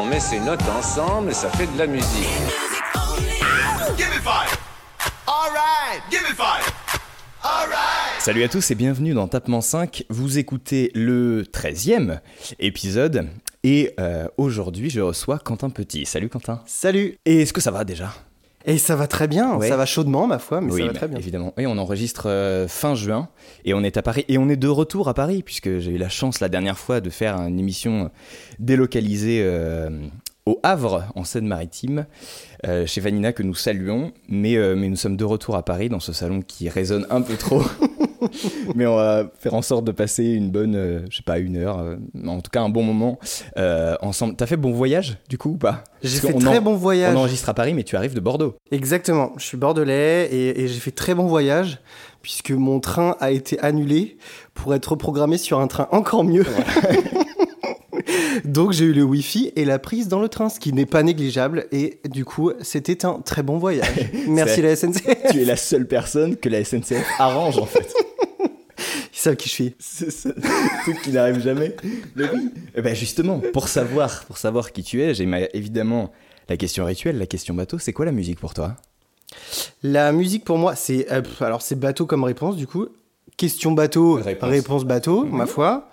On met ses notes ensemble et ça fait de la musique. Salut à tous et bienvenue dans Tapement 5. Vous écoutez le 13e épisode et euh, aujourd'hui je reçois Quentin Petit. Salut Quentin. Salut Et est-ce que ça va déjà? Et ça va très bien, Ouais. ça va chaudement ma foi, mais Oui, ça va bah, très bien. évidemment. Oui, on enregistre euh, fin juin et on est à Paris et on est de retour à Paris puisque j'ai eu la chance la dernière fois de faire une émission délocalisée euh, au Havre en Seine-Maritime euh, chez Vanina que nous saluons, mais, mais nous sommes de retour à Paris dans ce salon qui résonne un peu trop. mais on va faire en sorte de passer une bonne, euh, je sais pas, une heure, euh, en tout cas un bon moment euh, ensemble. T'as fait bon voyage du coup ou pas? J'ai fait très en- bon voyage. On enregistre à Paris, mais tu arrives de Bordeaux. Exactement, je suis bordelais et, et j'ai fait très bon voyage puisque mon train a été annulé pour être reprogrammé sur un train encore mieux. Donc j'ai eu le wifi et la prise dans le train, ce qui n'est pas négligeable et du coup c'était un très bon voyage. Merci la SNCF. tu es la seule personne que la SNCF arrange en fait. Ils savent qui je suis. C'est ça, truc qui n'arrive jamais. Mais oui. Eh ben justement, pour savoir, pour savoir qui tu es, j'ai évidemment la question rituelle, la question bateau. C'est quoi la musique pour toi? La musique pour moi, c'est euh, alors c'est bateau comme réponse du coup. Question bateau, Réponse. réponse, bateau, ma foi.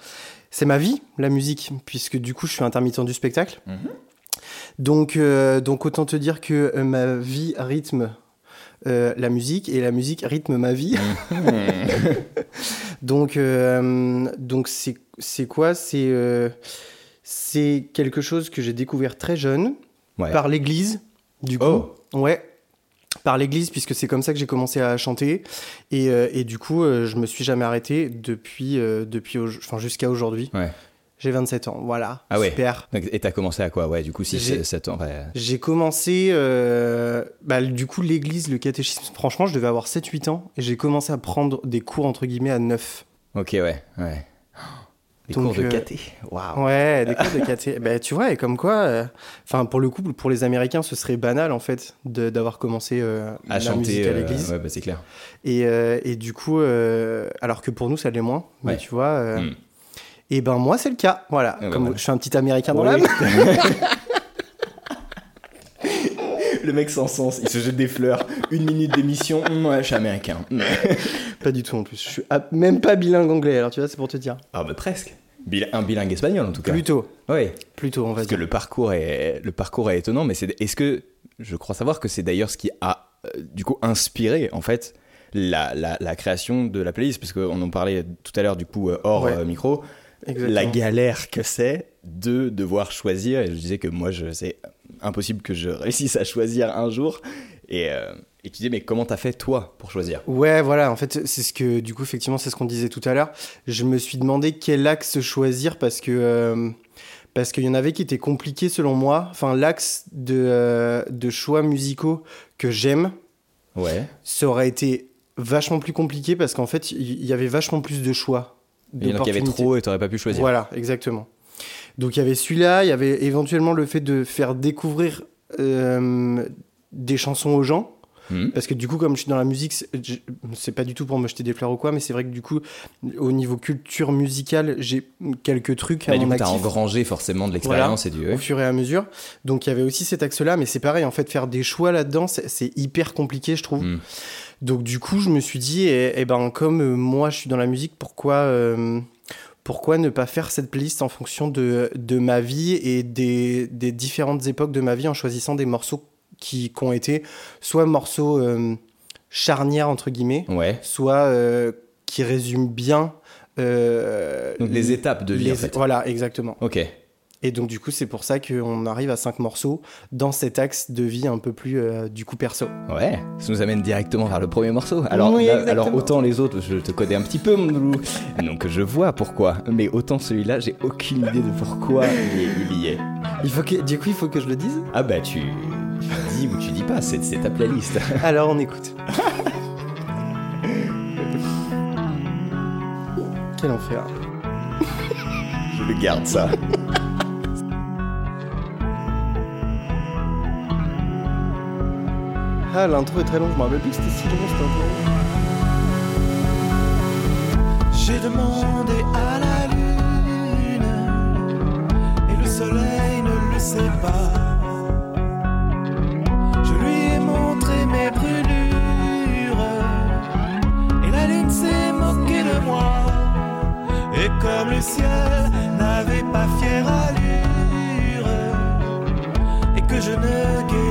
C'est ma vie, la musique, puisque du coup je suis intermittent du spectacle. Mhm. Donc, euh, donc autant te dire que euh, ma vie rythme euh, la musique et la musique rythme ma vie. donc euh, donc c'est c'est quoi? C'est euh, c'est quelque chose que j'ai découvert très jeune Ouais. par l'église. Du coup, Oh. ouais, par l'église puisque c'est comme ça que j'ai commencé à chanter et, euh, et du coup euh, je me suis jamais arrêté depuis euh, depuis au- enfin jusqu'à aujourd'hui. Ouais. J'ai 27 ans, voilà. Ah ouais. Super. Donc, Et t'as commencé à quoi? Ouais, du coup, si J'ai- c'est 7 ans. ouais. J'ai commencé, euh, bah, du coup, l'église, le catéchisme, franchement, je devais avoir 7-8 ans, et j'ai commencé à prendre des cours, entre guillemets, à 9. Ok, ouais, ouais. Donc, cours de euh, caté. Waouh. Ouais, des cours de caté. bah, tu vois, et comme quoi, euh, enfin, pour le coup, pour les Américains, ce serait banal, en fait, de- d'avoir commencé euh, À la chanter. musique à l'église. ouais, bah c'est clair. Et, et du coup, alors que pour nous, ça l'est moins. Mais tu vois, euh, Mm. Et ben moi, c'est le cas. Voilà. ben Comme je suis un petit américain dans Oui. l'âme. Le mec sans sens, il se jette des fleurs. Une minute d'émission. Hum, ouais, je suis américain. Hum. Pas du tout en plus. Je suis même pas bilingue anglais, alors tu vois, c'est pour te dire. Ah, bah presque. Bil- un bilingue espagnol en tout cas. Plutôt. Ouais. Plutôt, on va Parce que le parcours est, le parcours est étonnant, mais c'est, est-ce que, je crois savoir que c'est d'ailleurs ce qui a, euh, du coup, inspiré, en fait, la, la, la création de la playlist, parce qu'on en parlait tout à l'heure, du coup, euh, hors Ouais. euh, micro, Exactement. la galère que c'est de devoir choisir, et je disais que moi, c'est impossible que je réussisse à choisir un jour, et, euh, et tu disais, mais comment t'as fait, toi, pour choisir? Ouais, voilà, en fait, c'est ce que, du coup, effectivement, c'est ce qu'on disait tout à l'heure. Je me suis demandé quel axe choisir parce que, euh, parce qu'il y en avait qui étaient compliqués selon moi. Enfin, l'axe de, euh, de choix musicaux que j'aime, Ouais. ça aurait été vachement plus compliqué parce qu'en fait, il y, y avait vachement plus de choix. Il y avait trop et t'aurais pas pu choisir. Voilà, exactement. Donc il y avait celui-là, il y avait éventuellement le fait de faire découvrir euh, des chansons aux gens. Mhm. Parce que du coup, comme je suis dans la musique, c'est- pas du tout pour me jeter des fleurs ou quoi, mais c'est vrai que du coup, au niveau culture musicale, j'ai quelques trucs à du coup, t'as actif engrangé forcément de l'expérience et du. au fur et à mesure. Donc il y avait aussi cet axe-là, mais c'est pareil, en fait, faire des choix là-dedans, c'est hyper compliqué, je trouve. Mm. Donc du coup, je me suis dit, eh, eh ben, comme euh, moi, je suis dans la musique, pourquoi, euh, pourquoi ne pas faire cette playlist en fonction de, de ma vie et des, des différentes époques de ma vie en choisissant des morceaux qui, qui ont été soit morceaux euh, charnières, entre guillemets, Ouais. soit qui résument bien... Donc, les étapes de vie, les- en fait. Voilà, exactement. Ok. Et donc du coup, c'est pour ça qu'on arrive à cinq morceaux dans cet axe de vie un peu plus euh, du coup perso. Ouais, ça nous amène directement vers le premier morceau. Alors, Oui, là- exactement. alors autant les autres, je te connais un petit peu, mon loulou. Donc je vois pourquoi. Mais autant celui-là, j'ai aucune idée de pourquoi il, est- il y est. Il faut que, du coup, il faut que je le dise? Ah bah tu dis ou tu dis pas, c'est c'est ta playlist. Alors on écoute. Quel enfer. Je le garde ça. Ah l'intro est très longue, je me rappelle plus que c'était si long cette. J'ai demandé à la lune et le soleil ne le sait pas. Je lui ai montré mes brûlures et la lune s'est moquée de moi. Et comme le ciel n'avait pas fière allure et que je ne guérissais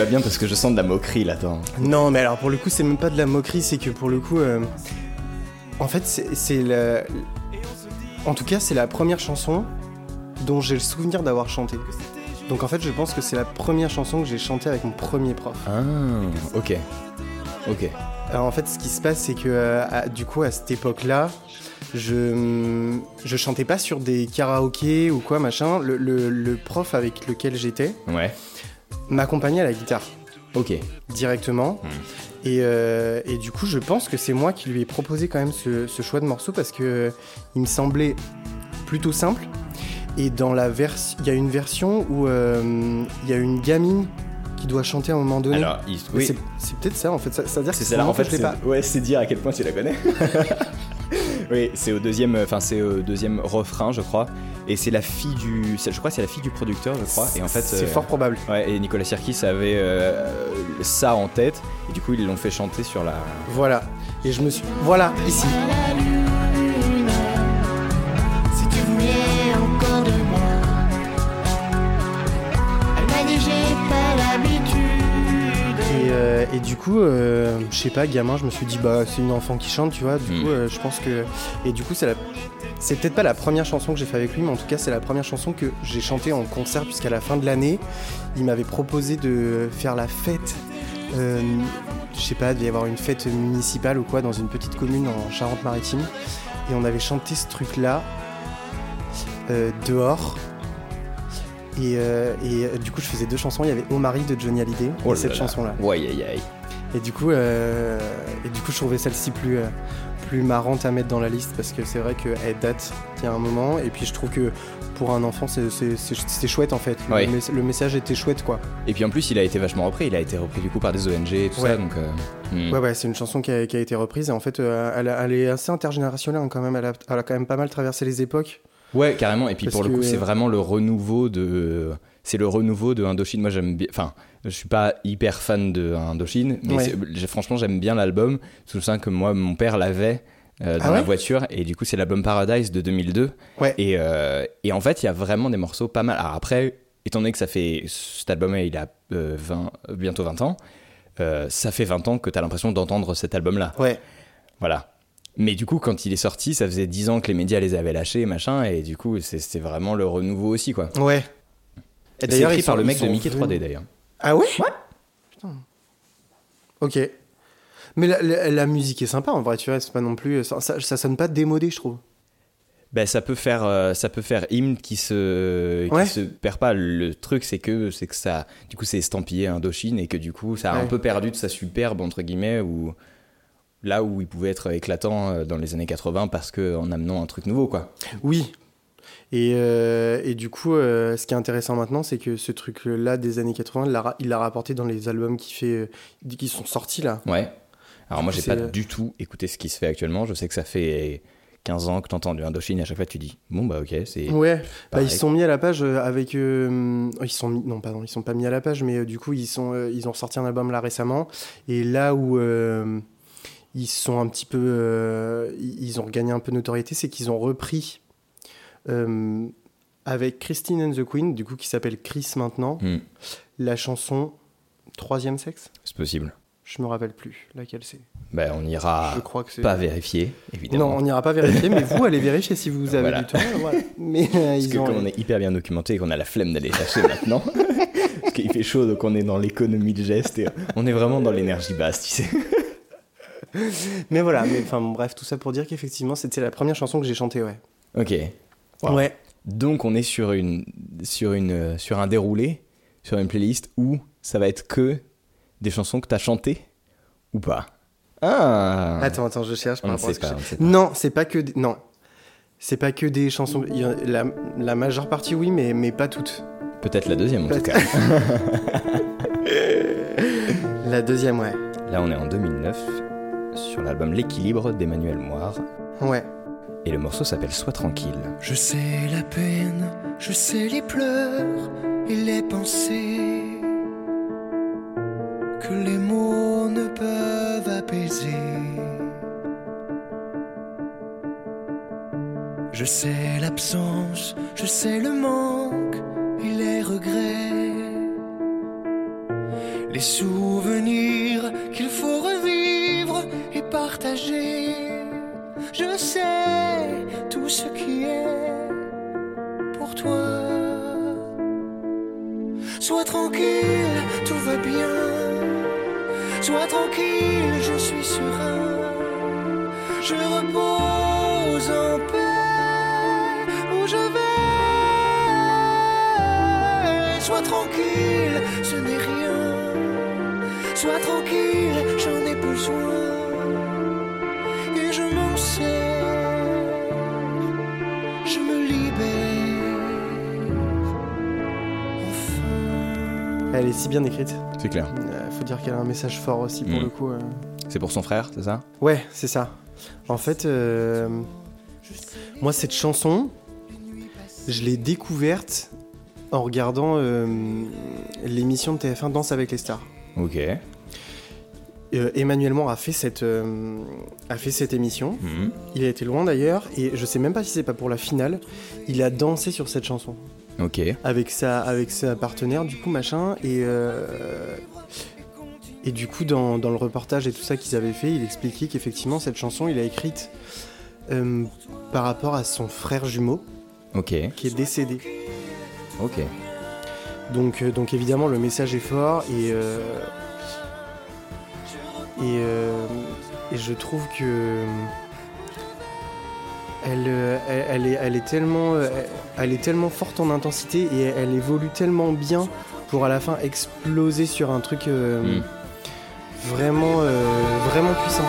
pas bien parce que je sens de la moquerie là-dedans. Non, mais alors pour le coup, c'est même pas de la moquerie, c'est que pour le coup, euh, en fait, c'est la. En tout cas, c'est la première chanson dont j'ai le souvenir d'avoir chanté. Donc en fait, je pense que c'est la première chanson que j'ai chantée avec mon premier prof. Ah, ok. Ok. Alors en fait, ce qui se passe, c'est que euh, à- du coup, à cette époque-là, je je chantais pas sur des karaokés ou quoi machin. Le, le- le prof avec lequel j'étais Ouais. M'accompagnait à la guitare. Ok. directement. Hmm. Et, euh, et du coup, je pense que c'est moi qui lui ai proposé quand même ce, ce choix de morceau parce que euh, il me semblait plutôt simple. Et dans la version, il y a une version où euh, il y a une gamine qui doit chanter à un moment donné. Alors, il... Oui. c'est- peut-être ça en fait. Ça- C'est-à-dire que C'est celle-là, en fait, je l'ai c'est... pas. Ouais, c'est dire à quel point tu la connais. oui, c'est au deuxième, enfin c'est au deuxième refrain, je crois, et c'est la fille du, je crois, que c'est la fille du producteur, je crois, et en fait, c'est euh, fort probable. ouais, et Nicolas Sirkis avait euh, ça en tête, et du coup ils l'ont fait chanter sur la. Voilà. Et je me suis. Voilà, ici. Euh, et du coup, euh, je sais pas, gamin, je me suis dit, bah, c'est une enfant qui chante, tu vois. Du coup, euh, je pense que. Et du coup, c'est la. C'est peut-être pas la première chanson que j'ai fait avec lui, mais en tout cas, c'est la première chanson que j'ai chantée en concert, puisqu'à la fin de l'année, il m'avait proposé de faire la fête. je sais pas, il devait y avoir une fête municipale ou quoi, dans une petite commune en Charente-Maritime. Et on avait chanté ce truc-là, dehors. Et, euh, et euh, du coup, je faisais deux chansons. Il y avait Au mari de Johnny Hallyday Oh et cette là. chanson-là. Ouais, aïe, aïe. Et du coup, euh, et du coup, je trouvais celle-ci plus, euh, plus marrante à mettre dans la liste parce que c'est vrai qu'elle date il y a un moment. Et puis je trouve que pour un enfant, c'est- chouette en fait. Le, Ouais. mess- le message était chouette quoi. Et puis en plus, il a été vachement repris. Il a été repris du coup par des ONG et tout Ouais. ça. Donc, euh, hmm. Ouais, ouais, c'est une chanson qui a, qui a été reprise et en fait, euh, elle, est assez intergénérationnelle hein, quand même. Elle a, elle a quand même pas mal traversé les époques. Ouais, carrément. Et puis Parce pour le coup, que- c'est vraiment le renouveau de. C'est le renouveau de Indochine. Moi, j'aime bien. Enfin, je suis pas hyper fan de Indochine, mais Ouais. franchement, j'aime bien l'album. Tout ça que moi, mon père l'avait. euh, dans Ah la ouais? voiture et du coup c'est l'album Paradise de 2002 Ouais. et, euh, et en fait il y a vraiment des morceaux pas mal alors après étant donné que ça fait cet album il a euh, 20, euh, bientôt 20 ans ça fait 20 ans que tu as l'impression d'entendre cet album là Ouais. voilà. Mais du coup, quand il est sorti, ça faisait 10 ans que les médias les avaient lâchés, machin, et du coup, c'est- c'était vraiment le renouveau aussi, quoi. Ouais. Et C'est écrit par le mec de Mickey venus- 3D, d'ailleurs. Ah ouais? Putain. Ok. Mais la, la- la musique est sympa en vrai, tu vois, c'est pas non plus. Ça, ça, ça sonne pas démodé, je trouve. Ben, ça peut faire, euh, ça peut faire hymne qui se, qui Ouais. se perd pas. Le truc, c'est que, c'est que ça, du coup, c'est estampillé Indochine et que du coup, ça a un Ouais. peu perdu de sa superbe entre guillemets ou là où il pouvait être éclatant euh, dans les années 80 parce que en amenant un truc nouveau, quoi. Oui. Et, euh, et du coup, euh, ce qui est intéressant maintenant, c'est que ce truc-là des années 80, il l'a ra- il l'a rapporté dans les albums qui, fait, qui sont sortis là. Ouais. Alors moi, j'ai C'est- pas du tout écouté ce qui se fait actuellement. Je sais que ça fait 15 ans que t'entends du Indochine à chaque fois tu dis, bon bah ok, c'est. Ouais, bah, ils sont mis à la page avec. euh, ils sont mis- non, pardon, ils sont pas mis à la page, mais euh, du coup, ils, sont, euh, ils ont sorti un album là récemment. Et là où ils sont un petit peu. euh, ils ont gagné un peu de notoriété, c'est qu'ils ont repris euh, avec Christine and the Queen, du coup, qui s'appelle Chris maintenant, Hmm, la chanson Troisième sexe. c'est possible. Je me rappelle plus laquelle c'est. Ben, on ira Je crois que c'est. pas vérifier, évidemment. Non, on n'ira pas vérifier, mais vous allez vérifier si vous avez Voilà. du temps. voilà. Mais euh, Parce ils que ont- comme on est hyper bien documenté et qu'on a la flemme d'aller chercher maintenant, parce qu'il fait chaud, donc on est dans l'économie de geste et on est vraiment dans l'énergie basse, tu sais. Mais voilà, mais enfin bon, bref, tout ça pour dire qu'effectivement, c'était la première chanson que j'ai chantée, ouais. Ok. Wow. Ouais. Donc on est sur, une, sur, une, euh, sur un déroulé, sur une playlist où ça va être que des chansons que t'as chantées ou pas Ah Attends, attends, je cherche. Par sait que on. Non, c'est pas que des... non, c'est pas que des chansons. La, la majeure partie, oui, mais mais pas toutes. Peut-être la deuxième en tout cas. La deuxième, ouais. Là on est en 2009 sur l'album L'équilibre d'Emmanuel Moire Ouais. et le morceau s'appelle Sois tranquille. Je sais la peine, je sais les pleurs et les pensées que les mots ne peuvent apaiser. Je sais l'absence, je sais le manque et les regrets. Les souvenirs Je sais tout ce qui est pour toi. Sois tranquille, tout va bien. Sois tranquille, je suis serein. Je repose en paix où je vais. Sois tranquille, ce n'est rien. Sois tranquille, j'en ai besoin Elle est si bien écrite. C'est clair. Euh, faut dire qu'elle a un message fort aussi pour Mm. le coup. euh. C'est pour son frère, c'est ça? Ouais, c'est ça. En fait, euh, moi cette chanson, je l'ai découverte en regardant euh, l'émission de TF1 Danse avec les stars. Ok. Emmanuel Moore a fait cette, euh, a fait cette émission. Mhm. Il a été loin d'ailleurs et je sais même pas si c'est pas pour la finale. Il a dansé sur cette chanson Ok. avec sa, avec sa partenaire du coup machin et euh, et du coup dans, dans le reportage et tout ça qu'ils avaient fait, il expliquait qu'effectivement cette chanson il a écrite euh, par rapport à son frère jumeau Ok. qui est décédé. Ok. Donc, euh, donc évidemment, le message est fort et, euh, et, euh, et je trouve que elle, euh, elle, elle est, elle, est tellement, euh, elle est tellement forte en intensité et elle évolue tellement bien pour à la fin exploser sur un truc euh, Mm. vraiment, euh, vraiment puissant.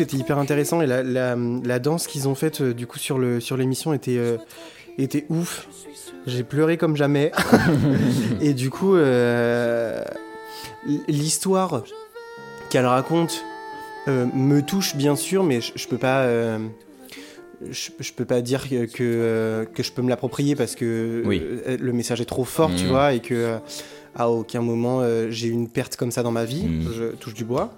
C'était hyper intéressant et la, la, la danse qu'ils ont faite euh, du coup sur le sur l'émission était euh, était ouf. J'ai pleuré comme jamais. et du coup, euh, l'histoire qu'elle raconte euh, me touche bien sûr, mais je, je peux pas. je, je peux pas dire que, que, que je peux me l'approprier parce que Oui. le message est trop fort, tu Mhm. vois, et que à aucun moment j'ai eu une perte comme ça dans ma vie. Mhm. Je touche du bois.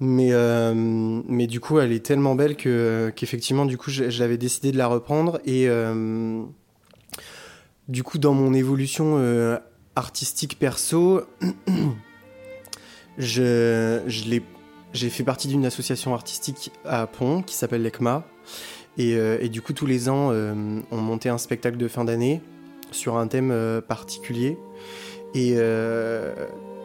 Mais, euh, mais du coup, elle est tellement belle que, qu'effectivement, du coup, j'avais décidé de la reprendre. Et euh, du coup, dans mon évolution euh, artistique perso, je, je j'ai fait partie d'une association artistique à Pont qui s'appelle l'ECMA. Et, euh, et du coup, tous les ans, euh, on montait un spectacle de fin d'année sur un thème euh, particulier. Et, euh,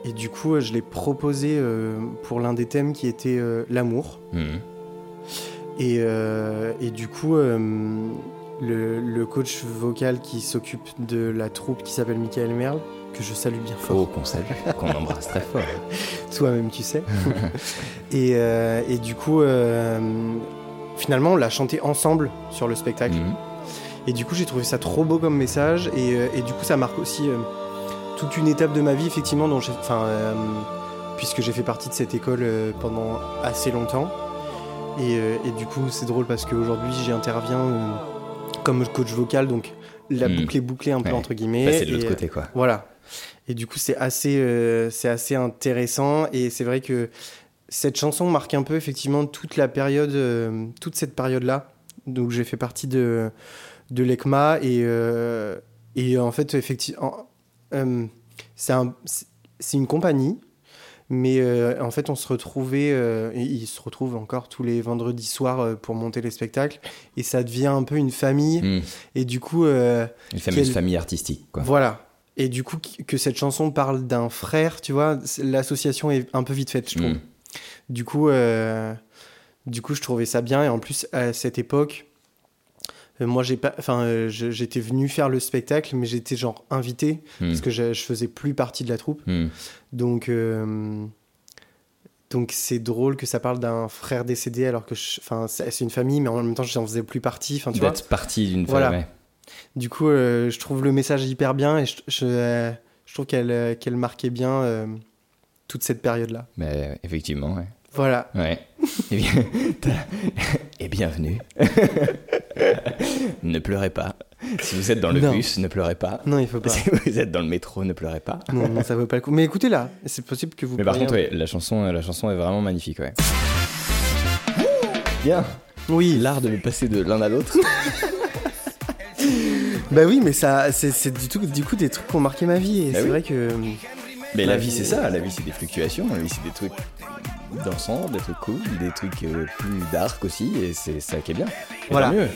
et du coup, je l'ai proposé euh, pour l'un des thèmes qui était euh, l'amour. Mhm. Et, euh, et du coup, euh, le, le coach vocal qui s'occupe de la troupe qui s'appelle Michael Merle, que je salue bien fort, Oh, qu'on salue, qu'on embrasse très fort. toi-même tu sais. et, euh, et du coup, euh, finalement, on l'a chanté ensemble sur le spectacle. Mhm. Et du coup, j'ai trouvé ça trop beau comme message. Et, euh, et du coup, ça marque aussi euh, toute une étape de ma vie, effectivement, dont enfin, euh, puisque j'ai fait partie de cette école euh, pendant assez longtemps. Et, euh, et du coup, c'est drôle parce qu'aujourd'hui, j'interviens comme coach vocal, donc la Hmm. boucle est bouclée un peu Ouais. entre guillemets. Bah, c'est de l'autre côté, quoi. Voilà. Et du coup, c'est assez, euh, c'est assez intéressant. Et c'est vrai que cette chanson marque un peu effectivement toute la période, euh, toute cette période-là. Donc j'ai fait partie de, de l'ECMA. Et, euh, et en fait, effectivement, euh, c'est un- c'est c'est une compagnie. Mais euh, en fait, on se retrouvait, euh, et ils se retrouvent encore tous les vendredis soirs euh, pour monter les spectacles. Et ça devient un peu une famille. Hmm. Et du coup, Une fameuse Quel- famille artistique, quoi. voilà. Et du coup, que cette chanson parle d'un frère, tu vois, l'association est un peu vite faite, je trouve. Mm. Du coup, du coup, je trouvais ça bien. Et en plus, à cette époque, moi, j'ai pas, enfin, euh, je- j'étais venu faire le spectacle, mais j'étais genre invité Mm. parce que je, je faisais plus partie de la troupe. Hmm. Donc, euh, donc c'est drôle que ça parle d'un frère décédé alors que, je- enfin, c'est une famille, mais en même temps, j'en faisais plus partie. Enfin, tu vois. D'être partie d'une Voilà. famille. ouais. Du coup, euh, je trouve le message hyper bien et je, je, euh, je trouve qu'elle euh, qu'elle marquait bien euh, toute cette période-là. Mais effectivement, ouais. Voilà. Ouais. Eh bien, Et bienvenue. ne pleurez pas. Si vous êtes dans le Non. bus, ne pleurez pas. Non, il faut pas. Si vous êtes dans le métro, ne pleurez pas. non, non, ça vaut pas le coup. Mais écoutez là, c'est possible que vous. Mais par contre, ouais, la chanson, la chanson est vraiment magnifique, ouais. Bien. Oui. L'art de me passer de l'un à l'autre. Bah oui, mais ça, c'est du, tout- du coup des trucs qui ont marqué ma vie et Bah c'est oui. vrai que. Mais la vie, c'est ça. La vie, c'est des fluctuations. La vie, c'est des trucs dansants, des trucs cool, des trucs euh, plus dark aussi. Et c'est ça qui est bien. Et Voilà. mieux.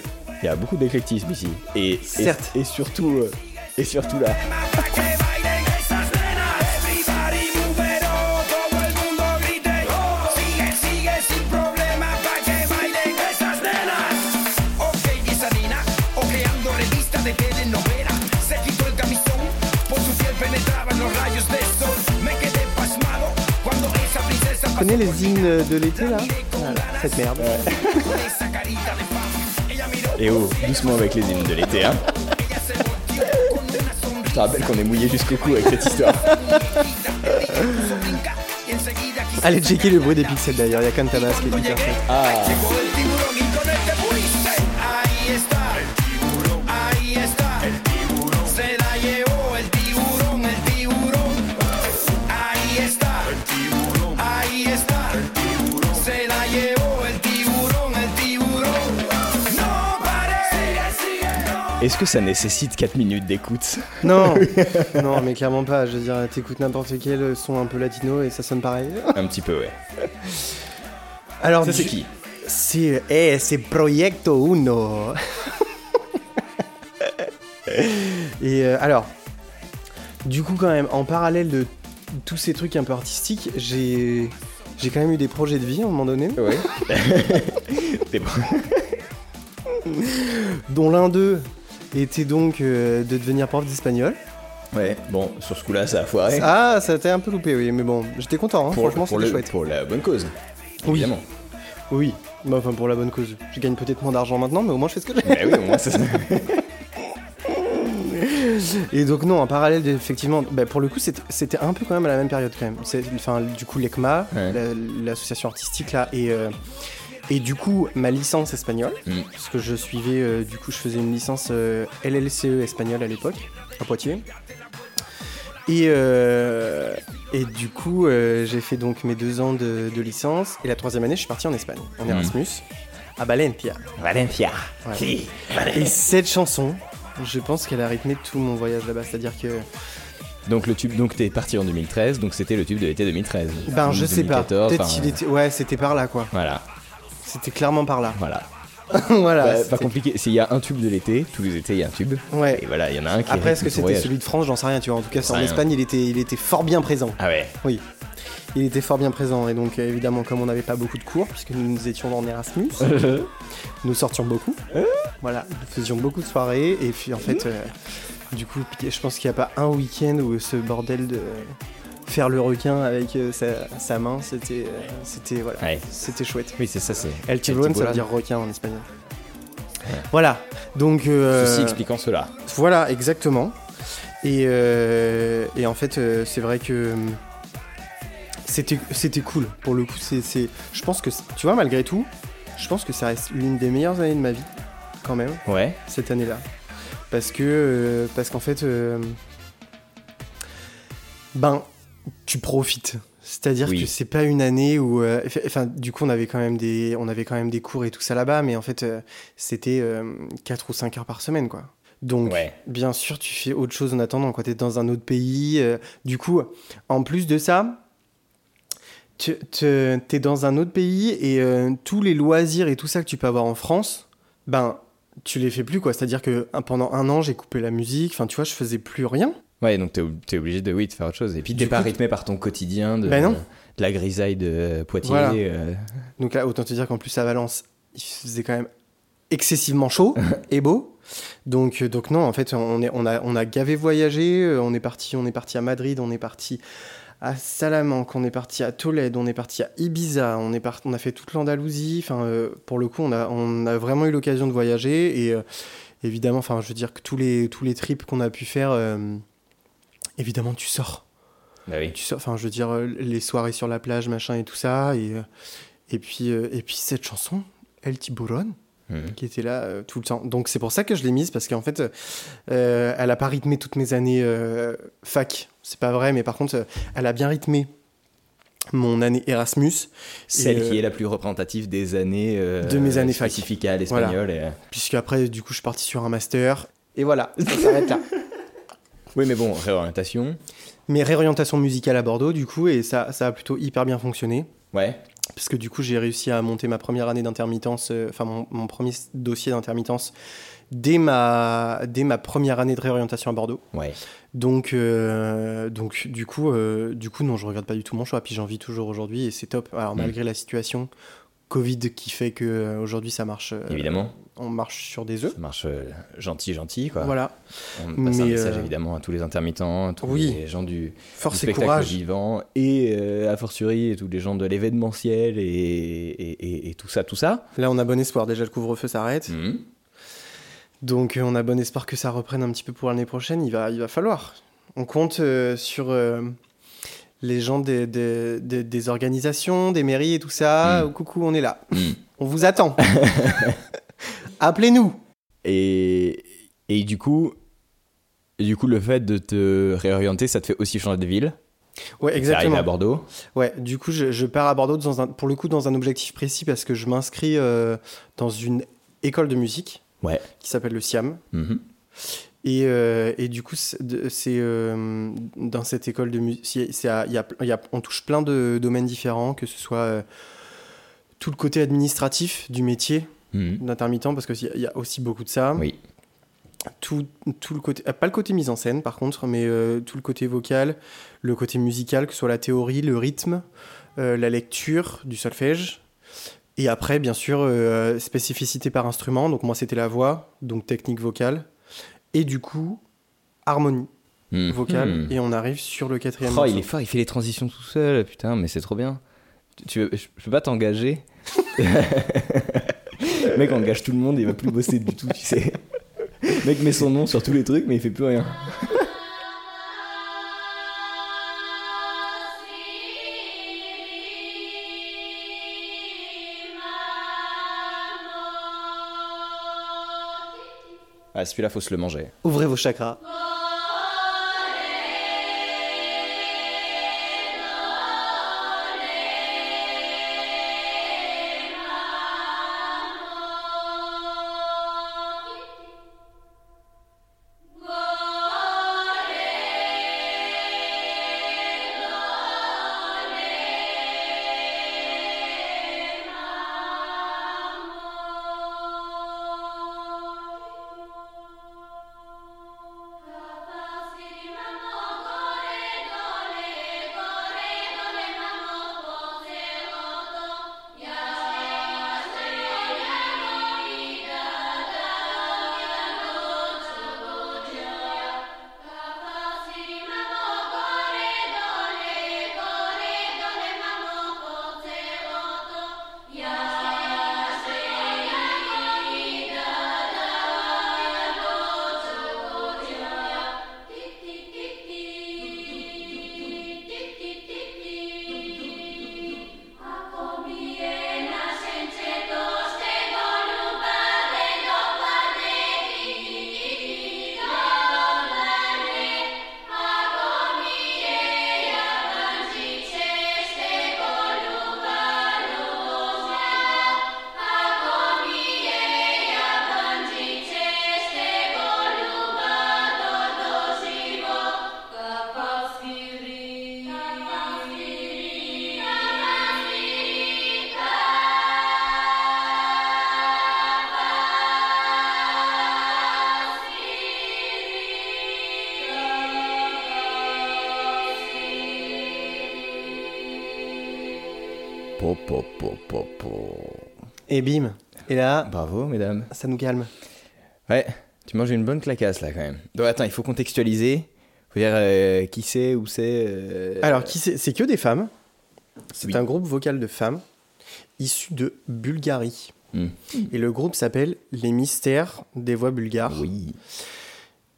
Il y a beaucoup d'éclectisme ici. Et, et- Certes. Et, surtout, euh, et surtout là. connais les hymnes de l'été là Voilà, cette merde. Et oh, doucement avec les hymnes de l'été, hein. Je te rappelle qu'on est mouillé jusqu'au cou avec cette histoire. Allez checker le bruit des pixels d'ailleurs, il y a qui est hyper fait. Ah, est-ce que ça nécessite 4 minutes d'écoute? Non, non, mais clairement pas. Je veux dire, t'écoutes n'importe quel son un peu latino et ça sonne pareil. Un petit peu, ouais. Alors, Ça, c'est du- qui? C'est eh, c'est Proyecto Uno. Et euh, alors, du coup, quand même, en parallèle de tous ces trucs un peu artistiques, j'ai j'ai quand même eu des projets de vie à un moment donné, Ouais. T'es bon. dont l'un d'eux était donc euh, de devenir prof d'espagnol. Ouais, bon, sur ce coup-là, ça a foiré. Ah, ça t'a un peu loupé, oui, mais bon, j'étais content, hein, pour, franchement, c'était chouette. pour la bonne cause. Oui. Évidemment. Oui, bah, enfin pour la bonne cause. Je gagne peut-être moins d'argent maintenant, mais au moins je fais ce que j'ai. Mais oui, au moins, ça. Et donc non, en parallèle, effectivement, bah, pour le coup, c'était- un peu quand même à la même période quand même. Enfin, du coup, l'ECMA, Ouais. l'association artistique là, et euh, et du coup ma licence espagnole, Mm. parce que je suivais, euh, du coup, je faisais une licence euh, LLCE espagnole à l'époque, à Poitiers. Et, euh, et du coup, j'ai fait donc mes deux ans de, de licence. Et la troisième année, je suis parti en Espagne, en Mm. Erasmus, à Valencia. Valencia. Voilà. Si, Et cette chanson, je pense qu'elle a rythmé tout mon voyage là-bas. C'est-à-dire que, Donc le tube, donc t'es parti en 2013, donc c'était le tube de l'été 2013. ben, je sais pas. 2014, Peut-être enfin, était, ouais, c'était par là, quoi. Voilà, C'était clairement par là. voilà. voilà. Bah, pas compliqué. S'il y a un tube de l'été, tous les étés il y a un tube. Ouais. Et voilà, il y en a un qui Après, est-ce que c'était celui de France J'en sais rien, tu vois. En tout cas, en rien. Espagne, il était, il était fort bien présent. Ah ouais. Oui. Il était fort bien présent. Et donc, euh, évidemment, comme on n'avait pas beaucoup de cours, puisque nous, nous étions en Erasmus, nous sortions beaucoup. voilà, nous faisions beaucoup de soirées. Et puis, en fait, euh, du coup, je pense qu'il n'y a pas un week-end où ce bordel de faire le requin avec euh, sa, sa main, c'était, euh, c'était, voilà, Ouais. c'était chouette. Oui, c'est ça, c'est. El tiburón, ça veut dire requin en espagnol. Voilà. Donc euh, Ceci expliquant cela. voilà, exactement. Et, et en fait, c'est vrai que c'était c'était cool. Pour le coup, c'est je pense que, tu vois, malgré tout, je pense que ça reste l'une des meilleures années de ma vie, quand même, Ouais. cette année-là. Parce que, parce qu'en fait, ben, tu profites. C'est-à-dire Oui. que c'est pas une année où, euh, enfin, du coup, on avait quand même des, on avait quand même des cours et tout ça là-bas, mais en fait, euh, c'était 4 ou 5 heures par semaine, quoi. Donc, Ouais. bien sûr, tu fais autre chose en attendant, quand tu es dans un autre pays. euh, du coup, en plus de ça, tu es dans un autre pays et euh, tous les loisirs et tout ça que tu peux avoir en France, ben, tu les fais plus, quoi. C'est-à-dire que pendant un an, j'ai coupé la musique, enfin, tu vois, je faisais plus rien. Ouais, donc t'es t'es obligé de, oui, de faire autre chose. Et puis t'es pas coup, rythmé par ton quotidien de, Ben non. de la grisaille de Poitiers. Voilà. euh, Donc là, autant te dire qu'en plus à Valence, il faisait quand même excessivement chaud et beau. Donc, euh, donc non, en fait, on, est, on, a, on a gavé voyagé. euh, On est parti, on est parti à Madrid, on est parti à Salamanque, on est parti à Tolède, on est parti à Ibiza, on est on a fait toute l'Andalousie. Enfin, euh, pour le coup, on a, on a vraiment eu l'occasion de voyager et euh, évidemment, enfin, je veux dire que tous les tous les trips qu'on a pu faire, euh, évidemment, tu sors Bah oui. tu sors, enfin je veux dire euh, les soirées sur la plage machin et tout ça et euh, et puis euh, et puis cette chanson El Tiburon Mhm. qui était là euh, tout le temps donc c'est pour ça que je l'ai mise parce qu'en fait euh, elle a pas rythmé toutes mes années euh, fac c'est pas vrai mais par contre elle a bien rythmé mon année Erasmus Celle qui est la plus représentative des années. de mes années fac. spécificales espagnoles. et- puisque après du coup je suis parti sur un master et voilà ça s'arrête là Oui, mais bon, réorientation. mais réorientation musicale à Bordeaux du coup et ça ça a plutôt hyper bien fonctionné Ouais. parce que du coup j'ai réussi à monter ma première année d'intermittence, euh, enfin mon, mon premier dossier d'intermittence dès ma, dès ma première année de réorientation à Bordeaux. Ouais. Donc, euh, donc du, coup, euh, du coup, non, je regrette pas du tout mon choix, puis j'en vis toujours aujourd'hui et c'est top. Alors Mm. malgré la situation Covid qui fait que euh, aujourd'hui ça marche, euh, Évidemment. on marche sur des œufs. Ça marche euh, gentil, gentil, quoi. Voilà, On passe un Mais, message euh, évidemment à tous les intermittents, à tous Oui. les gens du, du force et spectacle courage. vivant et a fortiori tous les gens de l'événementiel et, et, et- et tout ça, tout ça. Là on a bon espoir, déjà le couvre-feu s'arrête, Mhm. donc on a bon espoir que ça reprenne un petit peu pour l'année prochaine, il va, il va falloir. On compte euh, sur euh, les gens des, des, des- des organisations, des mairies et tout ça. Mm. Coucou, on est là. Mm. On vous attend. Appelez-nous. Et, et du coup, et du coup, le fait de te réorienter, ça te fait aussi changer de ville? Ouais, exactement. à Bordeaux? Ouais, du coup, je, je pars à Bordeaux dans un, pour le coup dans un objectif précis parce que je m'inscris euh, dans une école de musique Ouais. qui s'appelle le SIAM. Mhm. Et, euh, et du coup, c'est euh, dans cette école de musique, on touche plein de domaines différents, que ce soit euh, tout le côté administratif du métier Mhm. d'intermittent, parce qu'il y, a- il y a aussi beaucoup de ça. Oui. Tout, tout le côté, pas le côté mise en scène par contre, mais tout le côté vocal, le côté musical, que ce soit la théorie, le rythme, la lecture, du solfège. Et après, bien sûr, euh, spécificité par instrument. Donc moi, c'était la voix, donc technique vocale. Et du coup, harmonie Mhm. vocale. Et on arrive sur le quatrième Oh, il est fort, il fait les transitions tout seul, putain, mais c'est trop bien. Tu, tu veux- je, je peux pas t'engager. Le mec engage tout le monde, il va plus bosser du tout, tu sais. Le mec met son nom sur tous les trucs, mais il fait plus rien. Ah, celui-là, faut se le manger. Ouvrez vos chakras. Po, po, po, po, po. Et bim. Et là, Bravo, mesdames. ça nous calme. Ouais, tu manges une bonne clacasse là quand même. Donc attends, il faut contextualiser. Faut dire euh, qui c'est, où c'est. euh, Alors, qui c'est C'est que des femmes. C'est Oui. un groupe vocal de femmes issu de Bulgarie. Hmm. Et le groupe s'appelle Les Mystères des Voix Bulgares. Oui,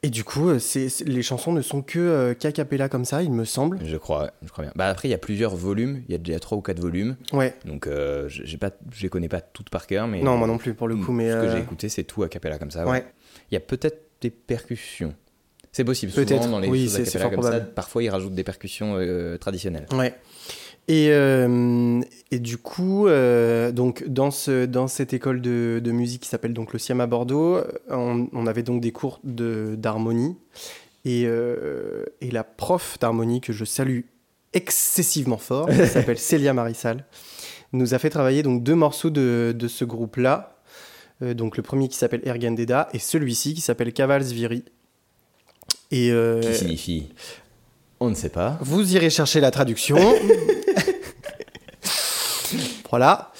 Et du coup, euh, c'est, c'est- les chansons ne sont que euh, qu'a cappella comme ça, il me semble. je crois, je crois bien. Bah après, il y a plusieurs volumes. Il y a déjà trois ou quatre volumes. Ouais. Donc euh, je j'ai pas, je les connais pas toutes par cœur, mais Non, moi non plus pour le coup, mais. ce que euh, j'ai écouté, c'est tout a cappella comme ça. Ouais. Il y a peut-être des percussions. C'est possible. Peut-être, Souvent dans les oui, choses a c'est- cappella fort comme ça, probable. parfois ils rajoutent des percussions euh, traditionnelles. Ouais. Et, euh, et du coup, euh, donc dans, ce, dans cette école de, de musique qui s'appelle donc le Siam à Bordeaux, on, on avait donc des cours de- d'harmonie. Et, euh, et la prof d'harmonie que je salue excessivement fort, qui s'appelle Célia Marissal, nous a fait travailler donc deux morceaux de, de ce groupe-là. Donc le premier qui s'appelle Ergendeda et celui-ci qui s'appelle Cavalsviri. Et Qui signifie On ne sait pas. vous irez chercher la traduction. voilà.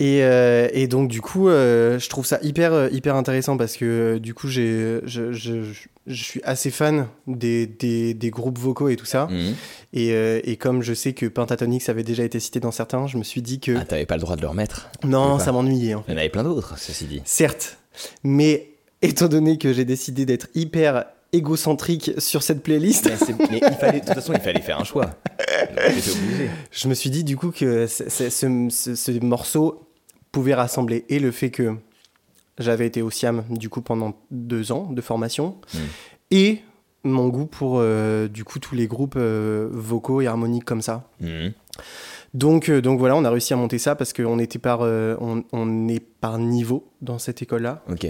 Et, euh, et donc du coup, euh, je trouve ça hyper euh, hyper intéressant parce que euh, du coup, j'ai je, je, je- je suis assez fan des, des, des groupes vocaux et tout ça. Mhm. Et, et comme je sais que Pentatonix avait déjà été cité dans certains, je me suis dit que Ah, t'avais pas le droit de le remettre non, ça m'ennuyait. en fait. Il y en avait plein d'autres, ceci dit. Certes, mais étant donné que j'ai décidé d'être hyper égocentrique sur cette playlist, Mais, c'est- mais il fallait, de toute façon, il fallait faire un choix. Obligé. Je me suis dit du coup que c- c- ce, ce- ce morceau pouvait rassembler et le fait que j'avais été au SIAM du coup pendant deux ans de formation Mm. et mon goût pour euh, du coup tous les groupes euh, vocaux et harmoniques comme ça. Mhm. Donc, euh, donc voilà, on a réussi à monter ça parce qu'on était par, on, on est par niveau dans cette école-là. Ok.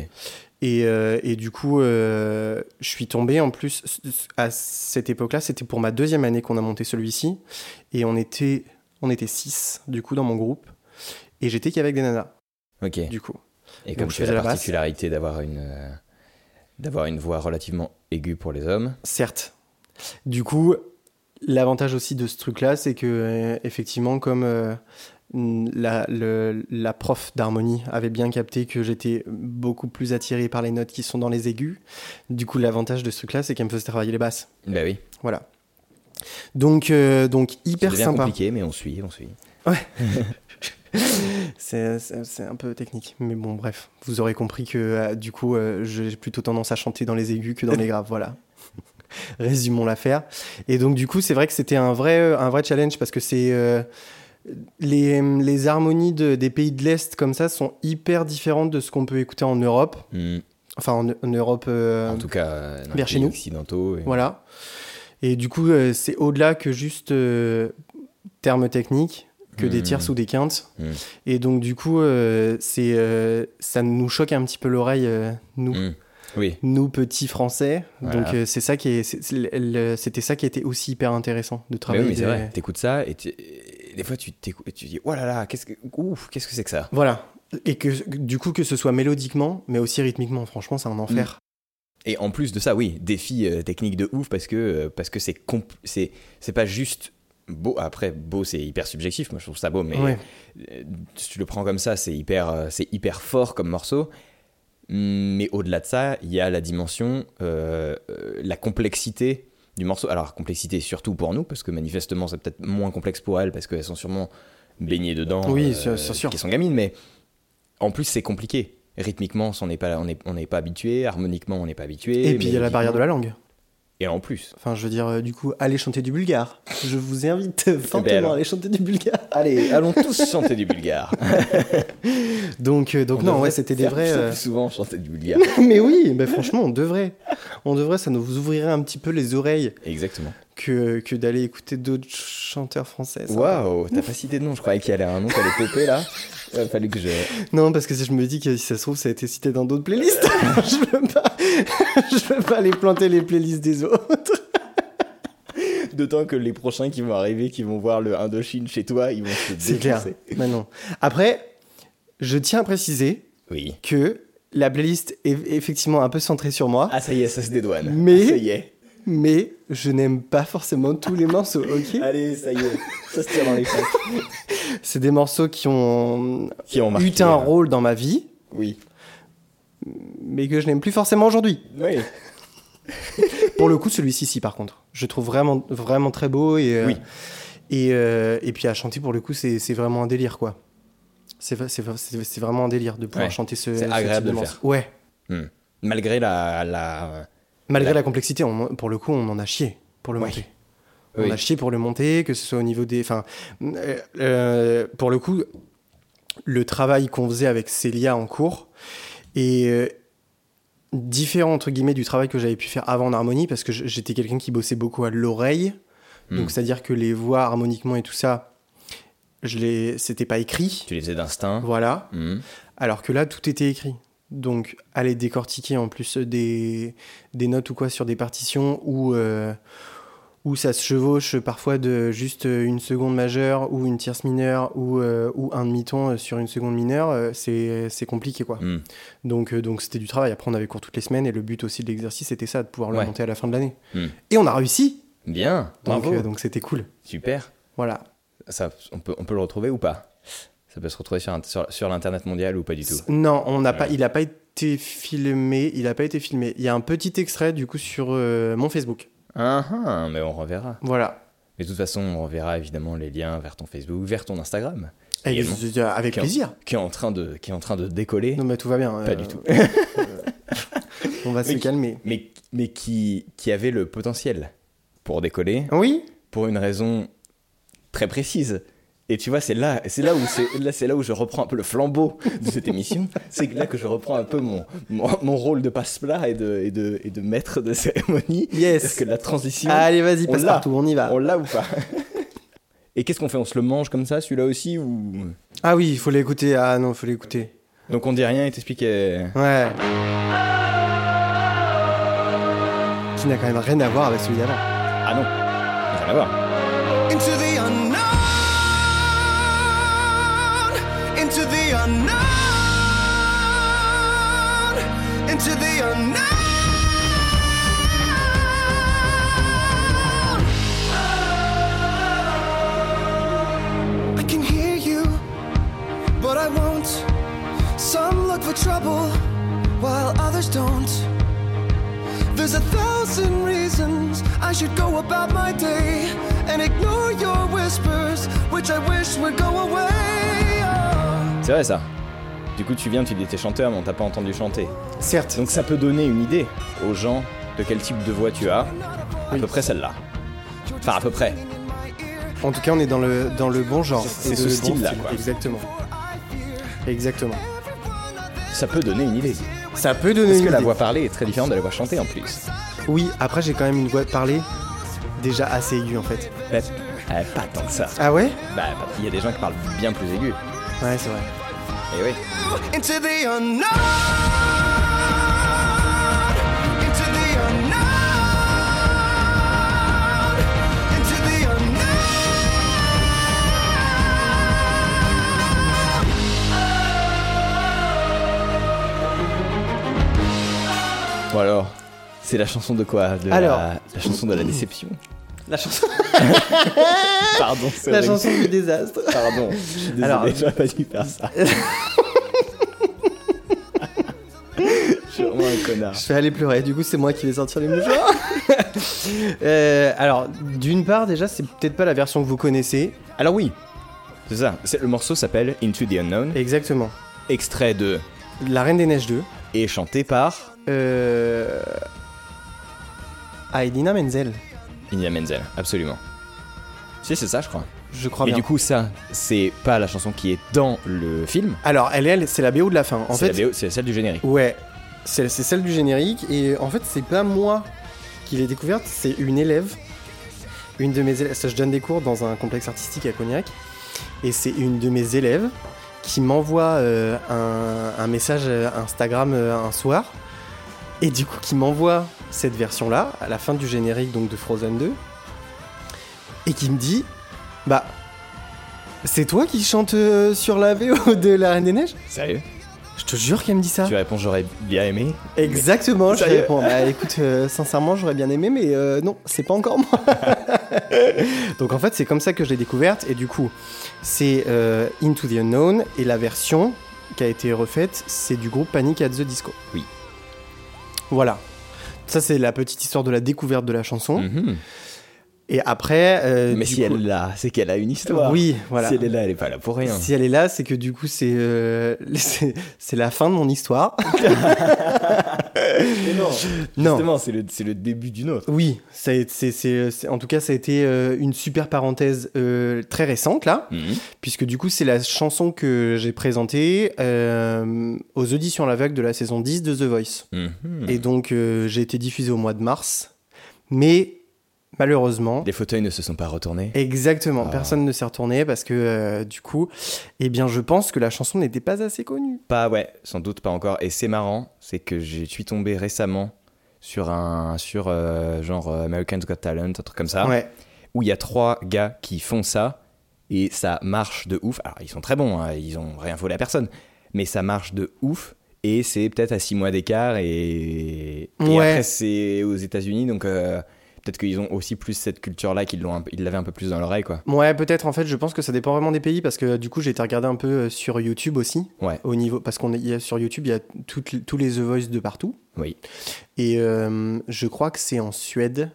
Et, euh, et du coup, euh, je suis tombé en plus à cette époque-là. C'était pour ma deuxième année qu'on a monté celui-ci. Et on était, on était six, du coup, dans mon groupe. Et j'étais qu'avec des nanas, Ok. du coup. Et Donc, comme tu as la particularité d'avoir une, euh, d'avoir une voix relativement aiguë pour les hommes. Certes. Du coup, l'avantage aussi de ce truc-là, c'est que, effectivement, comme la, le- la prof d'harmonie avait bien capté que j'étais beaucoup plus attiré par les notes qui sont dans les aigus, du coup, l'avantage de ce truc-là, c'est qu'elle me faisait travailler les basses. Bah oui. Voilà. Donc, euh, donc Ça hyper devient sympa. compliqué, mais on suit, on suit. C'est c'est- un peu technique, mais bon, bref. Vous aurez compris que euh, du coup, euh, j'ai plutôt tendance à chanter dans les aigus que dans les graves. Voilà. Résumons l'affaire. Et donc, du coup, c'est vrai que c'était un vrai, un vrai challenge parce que c'est. Les, les harmonies de- des pays de l'Est comme ça sont hyper différentes de ce qu'on peut écouter en Europe. Mhm. Enfin, en, en Europe. euh, En tout cas, euh, vers chez nous. occidentaux. et- Voilà. Et du coup, euh, c'est au-delà que juste euh, termes techniques, que des tierces ou des quintes. Mhm. Et donc, du coup, c'est, ça nous choque un petit peu l'oreille, nous. Oui. nous petits Français. Voilà. Donc, c'est ça qui est, c'était ça qui était aussi hyper intéressant de Mais travailler. oui, mais c'est vrai. T'écoutes ça et des fois tu t'écoutes et tu dis oh là là, qu'est-ce que ouf, qu'est-ce que c'est que ça? Voilà. Et que du coup, que ce soit mélodiquement, mais aussi rythmiquement, franchement, c'est un enfer. Et en plus de ça, oui, défi euh, technique de ouf parce que euh, parce que c'est c'est c'est pas juste beau. Après, beau c'est hyper subjectif. Moi, je trouve ça beau, mais Ouais. euh, si tu le prends comme ça, c'est hyper euh, c'est hyper fort comme morceau. Mais au-delà de ça, il y a la dimension, la complexité du morceau. Alors, complexité surtout pour nous, parce que manifestement, c'est peut-être moins complexe pour elles, parce qu'elles sont sûrement baignées dedans. Oui, euh, c'est- sûr. Qui sont gamines, mais en plus, c'est compliqué. Rythmiquement, on n'est pas, on n'est on n'est pas habitué. Harmoniquement, on n'est pas habitué. Et puis, il y a la barrière de la langue. Et en plus. Enfin, je veux dire, euh, du coup, allez chanter du bulgare. Je vous invite fortement alors. à aller chanter du bulgare. Allez, allons tous chanter du bulgare. Donc, euh, donc On non, ouais, c'était des vrais. plus euh, souvent chanter du bulgare. Mais oui, mais franchement, on devrait. On devrait, ça nous ouvrirait un petit peu les oreilles Exactement. que, que d'aller écouter d'autres chanteurs français. ça. Waouh, t'as pas cité de nom. Je croyais qu'il y avait un nom qui allait popper là. Il a fallu que je. Non, parce que si je me dis que si ça se trouve, ça a été cité dans d'autres playlists. je veux pas, je veux pas aller planter les playlists des autres. D'autant que les prochains qui vont arriver, qui vont voir le Indochine chez toi, ils vont se C'est clair. Mais non. Après, je tiens à préciser Oui. que la playlist est effectivement un peu centrée sur moi, Ah, ça y est, ça se dédouane. Mais- Ah, ça y est. mais je n'aime pas forcément tous les morceaux, ok Allez, ça y est, ça se tire dans les pattes. C'est des morceaux qui ont Qui ont marqué, eu un euh, rôle dans ma vie, Oui. Mais que je n'aime plus forcément aujourd'hui. Oui. Pour le coup, celui-ci, si, par contre. Je trouve vraiment, vraiment très beau. Et, euh, Oui. et, euh, et puis à chanter, pour le coup, c'est c'est vraiment un délire, quoi. C'est vraiment un délire de pouvoir Ouais. chanter ce. C'est ce agréable de le faire. Ouais. Hmm. Malgré la. la... Malgré La- la complexité, on- pour le coup, on en a chié pour le Ouais. monter. On Oui. a chié pour le monter, que ce soit au niveau des. Enfin, euh, pour le coup, le travail qu'on faisait avec Célia en cours est euh, différent entre guillemets du travail que j'avais pu faire avant en harmonie parce que j'étais quelqu'un qui bossait beaucoup à l'oreille. Hmm. Donc, c'est-à-dire que les voix harmoniquement et tout ça, je les, c'était pas écrit. Tu les faisais d'instinct. Voilà. Hmm. Alors que là, tout était écrit. Donc, aller décortiquer en plus des, des notes ou quoi sur des partitions où, euh, où ça se chevauche parfois de juste une seconde majeure ou une tierce mineure ou, euh, ou un demi-ton sur une seconde mineure, euh, c'est c'est compliqué quoi. Hmm. Donc euh, donc c'était du travail. Après, on avait cours toutes les semaines et le but aussi de l'exercice, c'était ça, de pouvoir le Ouais. monter à la fin de l'année. Hmm. Et on a réussi Bien. Donc Bravo. euh, donc c'était cool. Super. Voilà. Ça, on, peut, on peut le retrouver ou pas? Ça peut se retrouver sur, sur, sur l'internet mondial ou pas du tout? Non, on n'a pas, Ouais. il n'a pas été filmé. Il n'a pas été filmé. Il y a un petit extrait du coup sur euh, mon Facebook. Ah, ah, mais on reverra. Voilà. Mais de toute façon, on reverra évidemment les liens vers ton Facebook, vers ton Instagram, Et je- avec Qui en- plaisir. qui est en train de, qui est en train de décoller. Non mais tout va bien. Pas euh, du tout. On va se calmer. mais, mais qui, qui avait le potentiel pour décoller, Oui. pour une raison très précise. Et tu vois, c'est là, c'est là où c'est là, c'est là où je reprends un peu le flambeau de cette émission. C'est là que je reprends un peu mon, mon, mon rôle de passe-plat et de, et, de, et de maître de cérémonie. Yes. Parce que la transition, Allez, vas-y, on passe l'a. partout, on y va. on l'a ou pas? Et qu'est-ce qu'on fait? On se le mange comme ça, celui-là aussi ou? Ah oui, il faut l'écouter. Ah non, il faut l'écouter. Donc on dit rien et t'expliques. euh, Ouais. Qui n'a quand même rien à voir avec celui d'avant. Ah non, rien à voir. Into the unknown. I can hear you, but I won't. Some look for trouble, while others don't. There's a thousand reasons I should go about my day and ignore your whispers, which I wish would go away. Oh. Du coup, tu viens, tu dis t'es chanteur, mais on t'a pas entendu chanter. Certes. Donc ça peut donner une idée aux gens de quel type de voix tu as. À peu près celle-là. Enfin, à peu près. En tout cas, on est dans le, dans le bon genre. C'est ce bon style-là, style. Exactement. Exactement. Ça peut donner une idée. Ça peut donner Parce une que la voix parlée est très différente de la voix chantée en plus. Oui, après, j'ai quand même une voix parlée déjà assez aiguë en fait. Bah, euh, pas tant que ça. Ah ouais? Bah, il y a des gens qui parlent bien plus aigus. Ouais, c'est vrai. Et oui. Into the unknown. Bon alors, c'est la chanson de quoi? De Alors. la, la chanson de la déception? La chanson, Pardon, c'est la chanson du désastre. Pardon, je suis désolé, Alors- j'aurais pas dû faire ça. je suis vraiment un connard. Je vais aller pleurer, du coup c'est moi qui vais sortir les mouchoirs. Euh, alors, d'une part déjà, c'est peut-être pas la version que vous connaissez. Alors oui, c'est ça. C'est- Le morceau s'appelle Into the Unknown, Exactement. extrait de La Reine des Neiges 2. et chanté par Euh... Aidina Menzel, Inia Menzel, absolument. Si, c'est ça, je crois. je crois Et bien. du coup, ça, c'est pas la chanson qui est dans le film. Alors, elle, elle, c'est la BO de la fin. En c'est fait, la BO, c'est celle du générique. Ouais, c'est c'est celle du générique et en fait c'est pas moi qui l'ai découverte, c'est une élève, une de mes élèves. ça, Je donne des cours dans un complexe artistique à Cognac et c'est une de mes élèves qui m'envoie euh, un, un message euh, Instagram euh, un soir et du coup qui m'envoie cette version là à la fin du générique donc de Frozen 2 et qui me dit bah c'est toi qui chante euh, sur la VO de La Reine des Neiges? Sérieux? Je te jure qu'elle me dit ça. Tu réponds j'aurais bien aimé. Exactement, je Sérieux réponds. Bah écoute, euh, sincèrement, j'aurais bien aimé, mais euh, non, c'est pas encore moi. Donc en fait, c'est comme ça que je l'ai découverte, et du coup, c'est euh, Into the Unknown, et la version qui a été refaite, c'est du groupe Panic at the Disco. Oui. Voilà. Ça, c'est la petite histoire de la découverte de la chanson. Mhm. Et après. euh, Mais si coup- elle est là, c'est qu'elle a une histoire. Oui, voilà. Si elle est là, elle est pas là pour rien. Si elle est là, c'est que du coup, c'est euh, c'est la fin de mon histoire. non, Non. Justement, c'est le, le début d'une autre. Oui, c'est- en tout cas, ça a été euh, une super parenthèse très récente, là, Mhm. puisque du coup, c'est la chanson que j'ai présentée aux auditions à l'aveugle de la saison 10 de The Voice. Mhm. Et donc, j'ai été diffusée au mois de mars, mais malheureusement, Les fauteuils ne se sont pas retournés. exactement, Ah. personne ne s'est retourné parce que euh, du coup, eh bien, je pense que la chanson n'était pas assez connue. Pas, ouais, sans doute pas encore. Et c'est marrant, c'est que je suis tombé récemment sur un, sur euh, genre euh, American's Got Talent, un truc comme ça, Ouais. où il y a trois gars qui font ça et ça marche de ouf. Alors ils sont très bons, hein, ils ont rien volé à personne, mais ça marche de ouf. Et c'est peut-être à six mois d'écart et, et Ouais. après c'est aux États-Unis donc euh, peut-être qu'ils ont aussi plus cette culture-là qu'ils l'ont, ils l'avaient un peu plus dans l'oreille quoi. Ouais, peut-être. En fait, je pense que ça dépend vraiment des pays parce que du coup, j'ai été regarder un peu euh, sur YouTube aussi. Ouais. Au niveau, parce qu'on est- sur YouTube, il y a toutes tous les The Voice de partout. Oui. Et euh, je crois que c'est en Suède.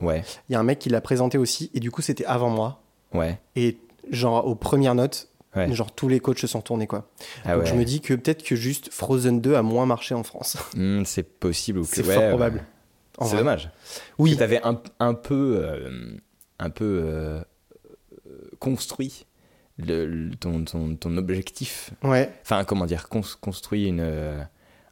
Ouais, Il y a un mec qui l'a présenté aussi. Et du coup, c'était avant moi. ouais, Et genre, aux premières notes, ouais. genre, tous les coachs se sont tournés, quoi. Ah Donc ouais. je me dis que peut-être que juste Frozen 2 a moins marché en France. Hmm, c'est possible ou que c'est ouais, fort probable. C'est dommage. Oui. Tu avais un, un peu, euh, un peu euh, construit le, le- ton, ton, ton objectif. Ouais. Enfin, comment dire, cons- construit une, euh,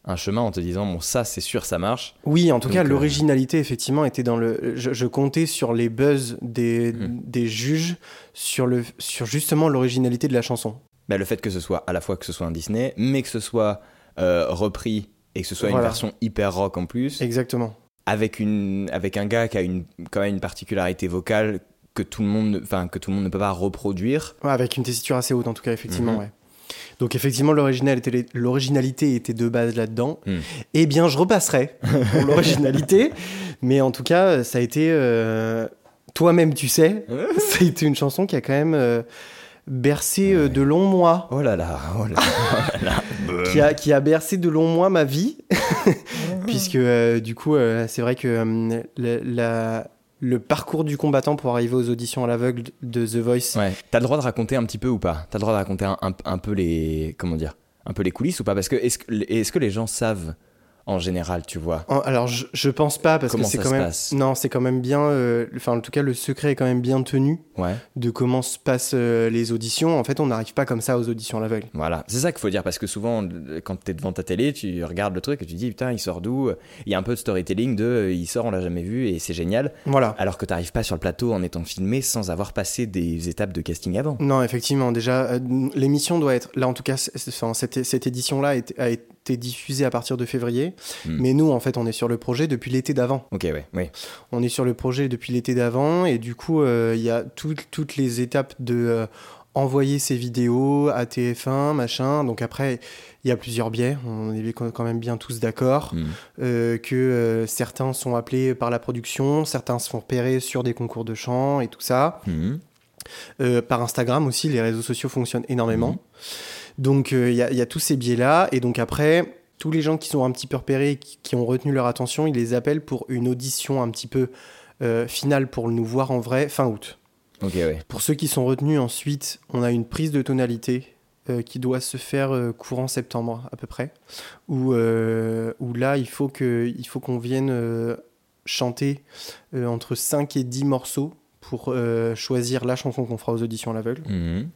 un chemin en te disant, bon, ça, c'est sûr, ça marche. Oui, en tout Donc, cas, euh, l'originalité, effectivement, était dans le. Je, je comptais sur les buzz des, Hmm. des juges sur, le, sur justement l'originalité de la chanson. Bah, le fait que ce soit à la fois que ce soit un Disney, mais que ce soit euh, repris et que ce soit Voilà. une version hyper rock en plus, Exactement. Avec, une, avec un gars qui a une, quand même une particularité vocale que tout le monde, enfin, que tout le monde ne peut pas reproduire. Ouais, avec une tessiture assez haute, en tout cas, effectivement, Mhm. ouais. Donc, effectivement, l'originalité, l'originalité était de base là-dedans. Hmm. Eh bien, je repasserai pour l'originalité. mais en tout cas, ça a été. euh, Toi-même, tu sais, ça a été une chanson qui a quand même euh, bercé euh, de longs mois. Oh là là, oh là, oh là là. qui a, qui a bercé de longs mois ma vie. Puisque, euh, du coup, euh, c'est vrai que euh, le, la- le parcours du combattant pour arriver aux auditions à l'aveugle de The Voice. Ouais. T'as le droit de raconter un petit peu ou pas? T'as le droit de raconter un, un- un peu les comment dire un peu les coulisses ou pas? Parce que est-ce que est-ce que les gens savent en général, tu vois Alors, je, je pense pas, parce Comment que c'est ça quand même. passe? Non, c'est quand même bien. euh, Enfin, en tout cas, le secret est quand même bien tenu Ouais. de comment se passent euh, les auditions. En fait, on n'arrive pas comme ça aux auditions à l'aveugle. Voilà, c'est ça qu'il faut dire parce que souvent, quand t'es devant ta télé, tu regardes le truc et tu dis putain, il sort d'où? Il y a un peu de storytelling de euh, il sort, on l'a jamais vu et c'est génial. Voilà. Alors que t'arrives pas sur le plateau en étant filmé sans avoir passé des étapes de casting avant. Non, effectivement, déjà, l'émission doit être. Là, en tout cas, cette, cette édition-là a été, diffusée à partir de février. Hmm. Mais nous, en fait, on est sur le projet depuis l'été d'avant. Ok, ouais, oui. On est sur le projet depuis l'été d'avant. Et du coup, euh, il y a toutes- toutes les étapes de. euh, envoyer ces vidéos à TF1, machin. Donc après, il y a plusieurs biais. On est quand même bien tous d'accord Hmm. euh, que euh, certains sont appelés par la production, certains se font repérer sur des concours de chant et tout ça. Euh, par Instagram aussi, les réseaux sociaux fonctionnent énormément. Donc euh, il y, a- il y a tous ces biais-là. Et donc après, tous les gens qui sont un petit peu repérés, qui, qui ont retenu leur attention, ils les appellent pour une audition un petit peu euh, finale pour nous voir en vrai fin août. Ouais. Pour ceux qui sont retenus ensuite, on a une prise de tonalité euh, qui doit se faire euh, courant septembre à peu près, où, euh, où là il faut qu'on vienne chanter entre 5 et 10 morceaux pour choisir la chanson qu'on fera aux auditions à l'aveugle. Mhm.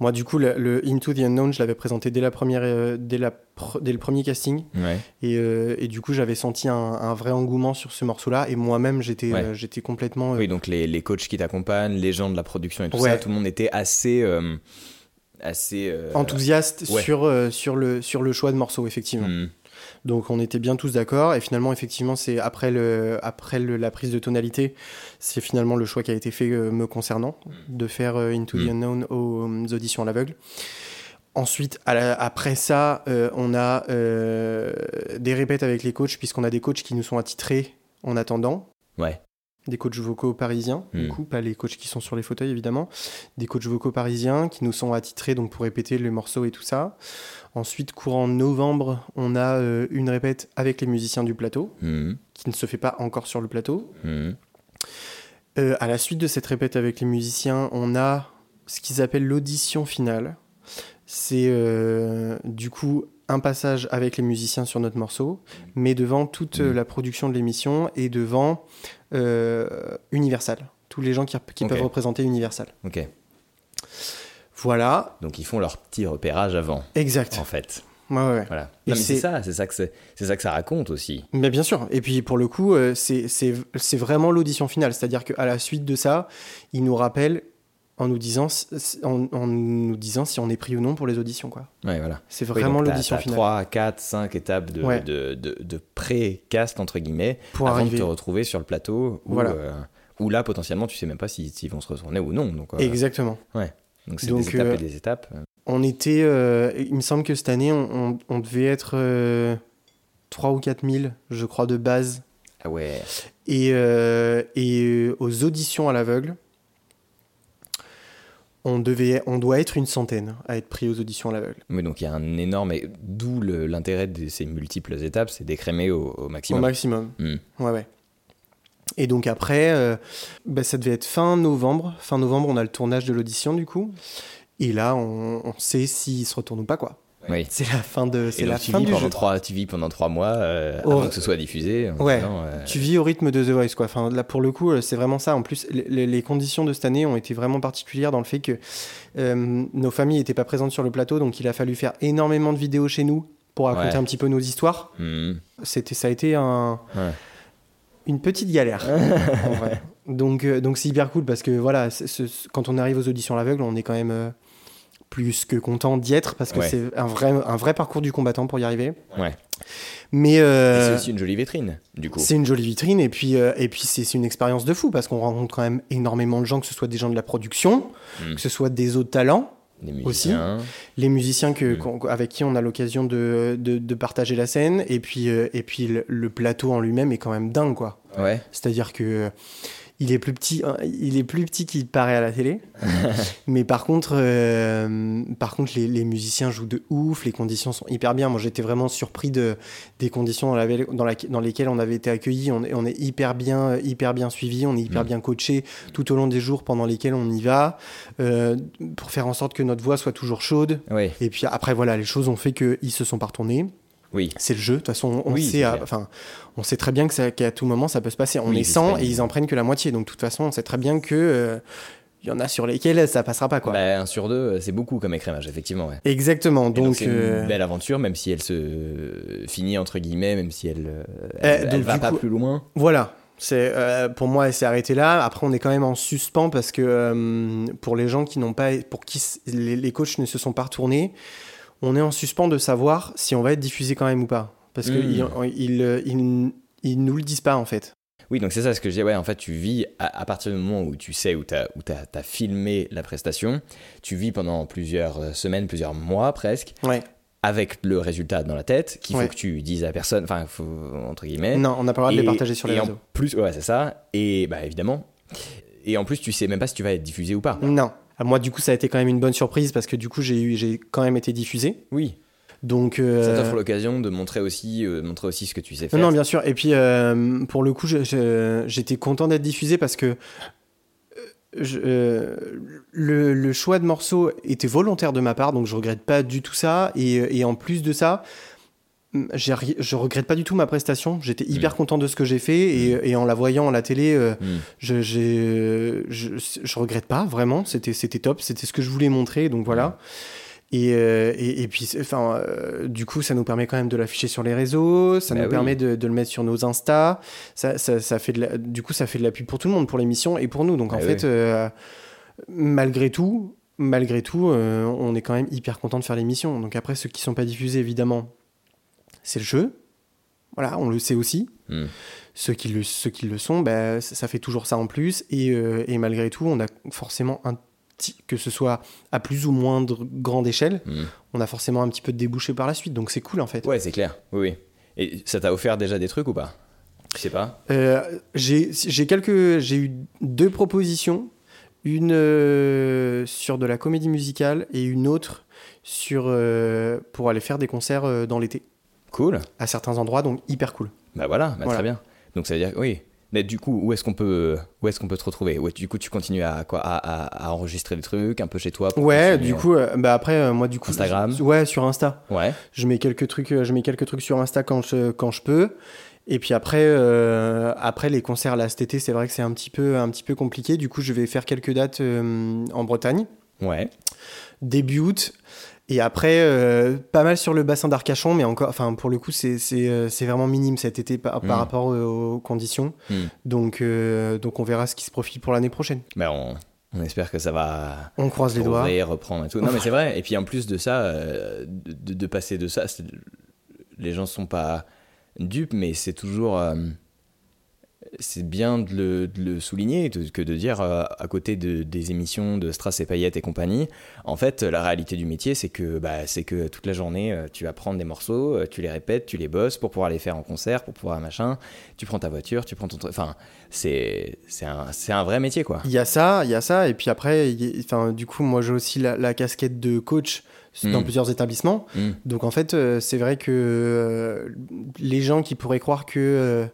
Moi du coup le, le Into the Unknown je l'avais présenté dès, la première, euh, dès, la pr- dès le premier casting Ouais. et, euh, et du coup j'avais senti un, un vrai engouement sur ce morceau là et moi-même j'étais Ouais. euh, j'étais complètement Oui, donc les, les coachs qui t'accompagnent, les gens de la production et tout Ouais. ça, tout le monde était assez. assez enthousiaste sur, sur, le, sur le choix de morceaux effectivement. hmm. Donc on était bien tous d'accord et finalement effectivement c'est après, le, après le- la prise de tonalité c'est finalement le choix qui a été fait euh, me concernant de faire euh, Into the Mm. Unknown aux, aux auditions à l'aveugle. Ensuite, à la- après ça, euh, on a euh, des répètes avec les coachs, puisqu'on a des coachs qui nous sont attitrés en attendant. Ouais. Des coachs vocaux parisiens, du Hmm. coup, pas les coachs qui sont sur les fauteuils, évidemment. Des coachs vocaux parisiens qui nous sont attitrés donc pour répéter les morceaux et tout ça. Ensuite, courant novembre, on a euh, une répète avec les musiciens du plateau, Mhm. qui ne se fait pas encore sur le plateau. Euh, à la suite de cette répète avec les musiciens, on a ce qu'ils appellent l'audition finale. C'est euh, du coup un passage avec les musiciens sur notre morceau, mais devant toute euh, Mhm. la production de l'émission et devant euh, Universal. Tous les gens qui, peuvent représenter Universal. Ok. Voilà, Donc ils font leur petit repérage avant, exact. en fait. Ouais, ouais. Voilà. Et Non, mais c'est ça, c'est ça que c'est, ça que ça raconte aussi. Mais bien sûr. Et puis pour le coup, euh, c'est vraiment l'audition finale. C'est-à-dire qu'à la suite de ça, ils nous rappellent en nous disant, si- en, en nous disant si on est pris ou non pour les auditions. quoi. Ouais, voilà. C'est vraiment l'audition finale. 3, 4, 5 étapes de, Ouais. de, de, de pré-cast, entre guillemets, Pour avant arriver. de te retrouver sur le plateau où, Voilà. euh, où là, potentiellement, tu sais même pas s'ils s'ils vont se retourner ou non. Donc, euh, Exactement. donc c'est des étapes euh, et des étapes. On était, euh, il me semble que cette année, on, on- on devait être euh, 3 ou 4 000, je crois, de base. Ah ouais. Et, euh, et euh, aux auditions à l'aveugle, on, devait, on doit être une centaine à être pris aux auditions à l'aveugle. Mais donc il y a un énorme. et D'où l'intérêt de ces multiples étapes, c'est d'écrémer au, au Au maximum. maximum. Hmm. Ouais, ouais. Et donc après, euh, bah, ça devait être fin novembre. Fin novembre, on a le tournage de l'audition du coup. Et là, on, on sait s'il se retourne ou pas, quoi. Oui. C'est la fin de, c'est la tu fin vis du pendant jeu. trois, tu vis pendant trois mois euh, Oh. avant que ce soit diffusé. Ouais. disant, euh, Tu vis au rythme de The Voice, quoi. Enfin, là, pour le coup, euh, c'est vraiment ça. En plus, les- conditions de cette année ont été vraiment particulières dans le fait que euh, nos familles n'étaient pas présentes sur le plateau, donc il a fallu faire énormément de vidéos chez nous pour raconter Ouais. un petit peu nos histoires. hmm. C'était, ça a été un, Ouais. une petite galère. en vrai. Donc, euh, donc c'est hyper cool parce que voilà, c'est- c'est- quand on arrive aux auditions à l'aveugle, on est quand même euh, plus que content d'y être parce que Ouais. c'est un vrai, un vrai parcours du combattant pour y arriver. Ouais. Mais euh, c'est aussi une jolie vitrine, du coup. c'est une jolie vitrine et puis, euh, et puis c'est c'est une expérience de fou parce qu'on rencontre quand même énormément de gens, que ce soit des gens de la production, Mm. que ce soit des autres talents, aussi. les musiciens que, Mm. qu'on- avec qui on a l'occasion de, de, de partager la scène et puis, euh, et puis le, le plateau en lui-même est quand même dingue quoi. Ouais. C'est-à-dire que euh, il est plus petit, hein, il est plus petit qu'il paraît à la télé. Mais par contre, euh, par contre, les, les musiciens jouent de ouf, les conditions sont hyper bien. Moi, j'étais vraiment surpris de des conditions dans, la, dans, la- dans lesquelles on avait été accueillis. On est, on est hyper bien, hyper bien suivi, on est hyper Mm. bien coaché tout au long des jours pendant lesquels on y va, euh, pour faire en sorte que notre voix soit toujours chaude. Et puis après, voilà, les choses ont fait qu'ils se sont pas retournés. Oui. C'est le jeu. De toute façon, on Oui, sait, à- enfin, on sait très bien qu'à tout moment ça peut se passer. On Oui, est c'est 100 très- et ils en prennent que la moitié. Donc de toute façon, on sait très bien que euh, il y en a sur lesquels ça passera pas quoi. Bah, un sur deux, c'est beaucoup comme écrémage, effectivement. Ouais. Exactement. Donc, c'est euh, une belle aventure, même si elle se finit entre guillemets, même si elle, euh, Eh, elle, donc, elle va pas coup- plus loin. voilà. C'est euh, pour moi, elle s'est arrêtée là. Après, on est quand même en suspens parce que euh, pour les gens qui n'ont pas, pour qui les, les coachs ne se sont pas retournés, on est en suspens de savoir si on va être diffusé quand même ou pas. Parce que Mm. ils, ils, ils- ils nous le disent pas en fait. Oui, donc c'est ça ce que je dis. Ouais, en fait, tu vis à, à partir du moment où tu sais, où tu as, filmé la prestation, tu vis pendant plusieurs euh, semaines, plusieurs mois presque, Ouais. avec le résultat dans la tête, qu'il Ouais. faut que tu dises à personne, enfin, entre guillemets. Non, on n'a pas le droit de les partager sur les réseaux. Plus, ouais, c'est ça. Et bah évidemment. Et en plus, tu sais même pas si tu vas être diffusé ou pas. Non. Ah, Moi, du coup, ça a été quand même une bonne surprise parce que du coup, j'ai eu, j'ai quand même été diffusé. Oui. Donc, euh, Ça t'offre l'occasion de montrer aussi, euh, montrer aussi ce que tu sais faire. non, bien sûr. Et puis, euh, pour le coup, j'étais content d'être diffusé parce que je- le, le choix de morceaux était volontaire de ma part, donc je regrette pas du tout ça. Et, et en plus de ça, je regrette pas du tout ma prestation. J'étais hyper Mm. content de ce que j'ai fait et, et en la voyant à la télé, euh, Hmm. je, je, je regrette pas vraiment. C'était, c'était top. C'était ce que je voulais montrer. Donc voilà. Et, euh, et, et puis, enfin, euh, du coup, ça nous permet quand même de l'afficher sur les réseaux. Ça Bah nous oui. permet de, de le mettre sur nos Insta. Ça, ça, ça fait de la- du coup, ça fait de la pub pour tout le monde, pour l'émission et pour nous. Donc en Bah fait, oui. malgré tout, malgré tout, on est quand même hyper content de faire l'émission. Donc après, ceux qui sont pas diffusés, évidemment, c'est le jeu. Voilà, on le sait aussi. Hmm. Ceux qui le, ceux qui le sont, bah, ça, fait toujours ça en plus. Et, euh, et malgré tout, on a forcément un petit- que ce soit à plus ou moindre grande échelle, Mm. on a forcément un petit peu de débouché par la suite. Donc c'est cool en fait. Ouais, c'est clair. Oui, oui. Et ça t'a offert déjà des trucs ou pas? Je sais pas. Euh, j'ai j'ai quelques, j'ai eu deux propositions, une euh, sur de la comédie musicale et une autre sur euh, pour aller faire des concerts dans l'été Cool. à certains endroits, donc hyper cool. Bah voilà, bah Voilà. très bien. Donc ça veut dire oui. Mais du coup, où est-ce qu'on peut, où est-ce qu'on peut te retrouver? Ouais, Du coup, tu continues à quoi, à, à- à enregistrer des trucs un peu chez toi. Ouais, du coup, euh, bah après euh, moi du coup, Instagram? je- ouais, sur Insta. Ouais. Je mets quelques trucs, euh, je mets quelques trucs sur Insta quand je quand je peux. Et puis après, euh, après les concerts là cet été, c'est vrai que c'est un petit peu un petit peu compliqué. Du coup, je vais faire quelques dates euh, en Bretagne. Ouais. début août. Et après, euh, pas mal sur le bassin d'Arcachon, mais encore, enfin, pour le coup, c'est euh, vraiment minime cet été par, par Mm. rapport aux, aux conditions. Mm. Donc, euh, donc, on verra ce qui se profile pour l'année prochaine. Bah on, on espère que ça va On croise les doigts. reprendre et tout. Non mais c'est vrai. Et puis en plus de ça, euh, de, de passer de ça, les gens sont pas dupes, mais c'est toujours, euh, c'est bien de le, de le souligner que de dire euh, à côté de, des émissions de Strass et Paillettes et compagnie, en fait la réalité du métier c'est que bah, c'est que toute la journée euh, tu vas prendre des morceaux, euh, tu les répètes, tu les bosses pour pouvoir les faire en concert, pour pouvoir machin. Tu prends ta voiture, tu prends ton, truc. enfin c'est c'est un c'est un vrai métier quoi. Il y a ça, il y a ça. Et puis après, y enfin, du coup, moi, j'ai aussi la, la casquette de coach dans Mm. plusieurs établissements. Mm. Donc, en fait, euh, c'est vrai que euh, les gens qui pourraient croire que euh,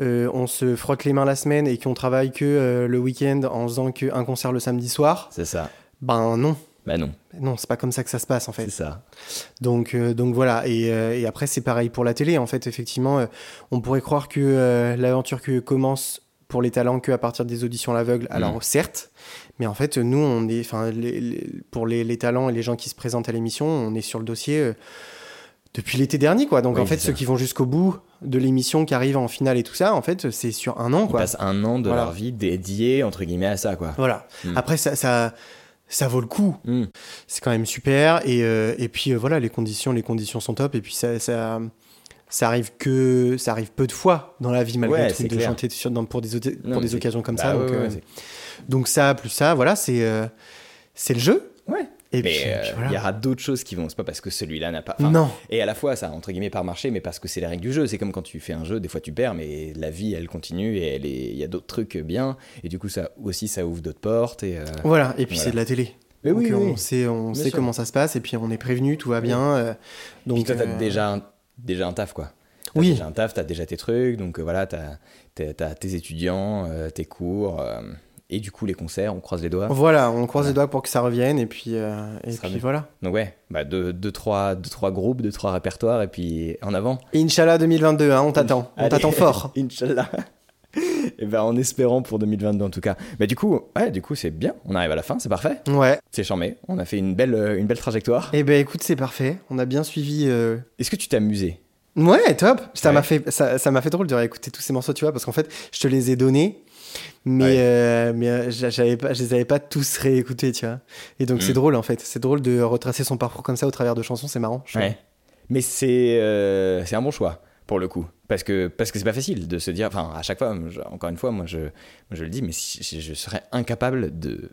on se frotte les mains la semaine et qu'on travaille que euh, le week-end en faisant qu'un concert le samedi soir, C'est ça. ben non. Bah non, Non, c'est pas comme ça que ça se passe en fait. c'est ça. Donc, euh, donc voilà. Et, euh, et après, c'est pareil pour la télé. En fait, effectivement, euh, on pourrait croire que euh, l'aventure que commence pour les talents que à partir des auditions à l'aveugle. Alors certes, mais en fait, nous, on est, enfin, les- les- pour les, les talents et les gens qui se présentent à l'émission, on est sur le dossier. Depuis l'été dernier, quoi. Donc en fait, ceux qui vont jusqu'au bout de l'émission, qui arrivent en finale et tout ça, en fait, c'est sur un an, Ils quoi. passent un an de Voilà. leur vie dédié entre guillemets à ça quoi. Voilà. Mm. Après, ça, ça, ça vaut le coup. Mm. C'est quand même super. Et, euh, et puis euh, voilà, les conditions, les conditions sont top. Et puis ça, ça, ça arrive que, ça arrive peu de fois dans la vie malgré Ouais, tout c'est de clair. chanter sur, dans- pour des, Non, pour des occasions comme bah ça. ouais, donc, euh, donc ça plus ça, voilà, c'est, c'est le jeu. Et mais puis, euh, puis il voilà. y aura d'autres choses qui vont. C'est pas parce que celui-là n'a pas. Non. Et à la fois, ça entre guillemets par marché, mais parce que c'est les règles du jeu. C'est comme quand tu fais un jeu, des fois tu perds, mais la vie elle continue et elle est- il y a d'autres trucs bien. Et du coup, ça aussi, ça ouvre d'autres portes. Et, euh, Voilà. Et puis Voilà. c'est de la télé. Mais Donc, oui, oui. on sait, on Bien sait sûr. comment ça se passe. Et puis on est prévenu, tout va bien. euh, Puis donc toi, t'as déjà, un, déjà un taf, quoi. T'as Oui. déjà un taf, t'as déjà tes trucs, donc voilà, t'as t'as- t'as tes étudiants, tes cours, et du coup les concerts, on croise les doigts. Voilà, on croise les doigts pour que ça revienne. Et puis, euh, et puis voilà. Donc ouais, bah deux, deux, trois, deux, trois groupes, deux, trois répertoires, et puis en avant. Inch'Allah 2022, hein, on t'attend. On t'attend fort. Inch'Allah. Et ben en espérant pour 2022 en tout cas. Bah du coup, ouais, du coup c'est bien. On arrive à la fin, c'est parfait. Ouais. C'est charmé. On a fait une belle, euh, une belle trajectoire. Eh ben écoute, c'est parfait. On a bien suivi. euh, Est-ce que tu t'es amusé? Ouais, top. Ça Ouais. m'a fait, ça, ça m'a fait drôle de réécouter tous ces morceaux, tu vois, parce qu'en fait, je te les ai donnés, mais, Ouais. euh, mais euh, j'avais pas, je les avais pas tous réécoutés, tu vois. Et donc c'est Mm. drôle en fait. C'est drôle de retracer son parcours comme ça au travers de chansons. C'est marrant. Ouais. Mais c'est euh, c'est un bon choix pour le coup. Parce que parce que c'est pas facile de se dire. Enfin, à chaque fois, je- encore une fois, moi je, moi, je le dis, mais si- je, je serais incapable de.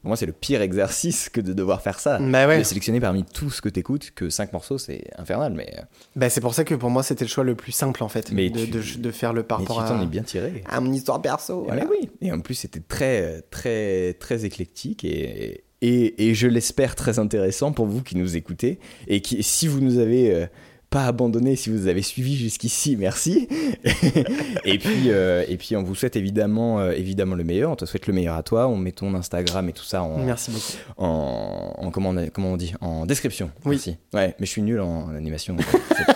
pour moi, c'est le pire exercice que de devoir faire ça. Bah ouais. De sélectionner parmi tout ce que t'écoutes que 5 morceaux, c'est infernal. Mais, euh, Bah c'est pour ça que pour moi c'était le choix le plus simple en fait, Mais de, tu- de, de faire le par rapport à, es bien tiré. à mon histoire perso. Eh voilà. oui. Et en plus, c'était très, très, très éclectique et, et, et je l'espère très intéressant pour vous qui nous écoutez et qui, si vous nous avez euh, pas abandonné, si vous avez suivi jusqu'ici, merci. et puis, euh, et puis, on vous souhaite évidemment, euh, évidemment le meilleur. On te souhaite le meilleur à toi. On met ton Instagram et tout ça en, Merci beaucoup. en, en- comment, on, comment on dit? En description. Oui. Merci. Ouais, mais je suis nul en animation. donc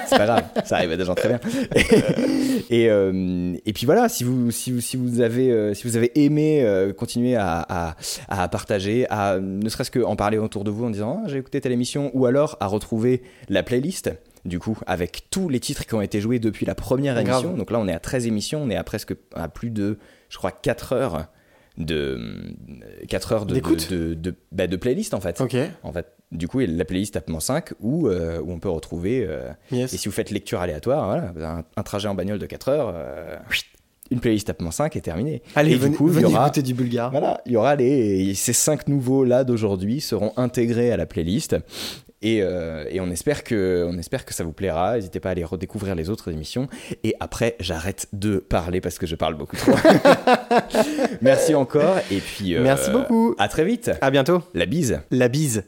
C'est pas grave, ça arrive à des gens très bien. et, euh, et puis voilà, si vous, si vous, si vous avez, si vous avez aimé continuer à, à, à partager, à ne serait-ce qu'en parler autour de vous en disant Ah, j'ai écouté telle émission, ou alors à retrouver la playlist. Du coup, avec tous les titres qui ont été joués depuis la première Grave. émission. Donc là, on est à 13 émissions, on est à presque à plus de, je crois, 4 heures de 4 heures de, D'écoute de, de, de, bah, de playlist en fait. Ok. En fait, du coup, la playlist Tapement 5 où, euh, où on peut retrouver. euh, Yes. et si vous faites lecture aléatoire, voilà, un, un trajet en bagnole de 4 heures, euh, une playlist tapement 5 est terminée. Allez, Et venez, du coup, il y aura écouter du bulgare. voilà, il y aura les ces cinq nouveaux là d'aujourd'hui seront intégrés à la playlist. Et, euh, et on espère que on espère que ça vous plaira. N'hésitez pas à aller redécouvrir les autres émissions. Et après, j'arrête de parler parce que je parle beaucoup trop. Merci encore. Et puis euh, Merci beaucoup. À très vite. À bientôt. La bise. La bise.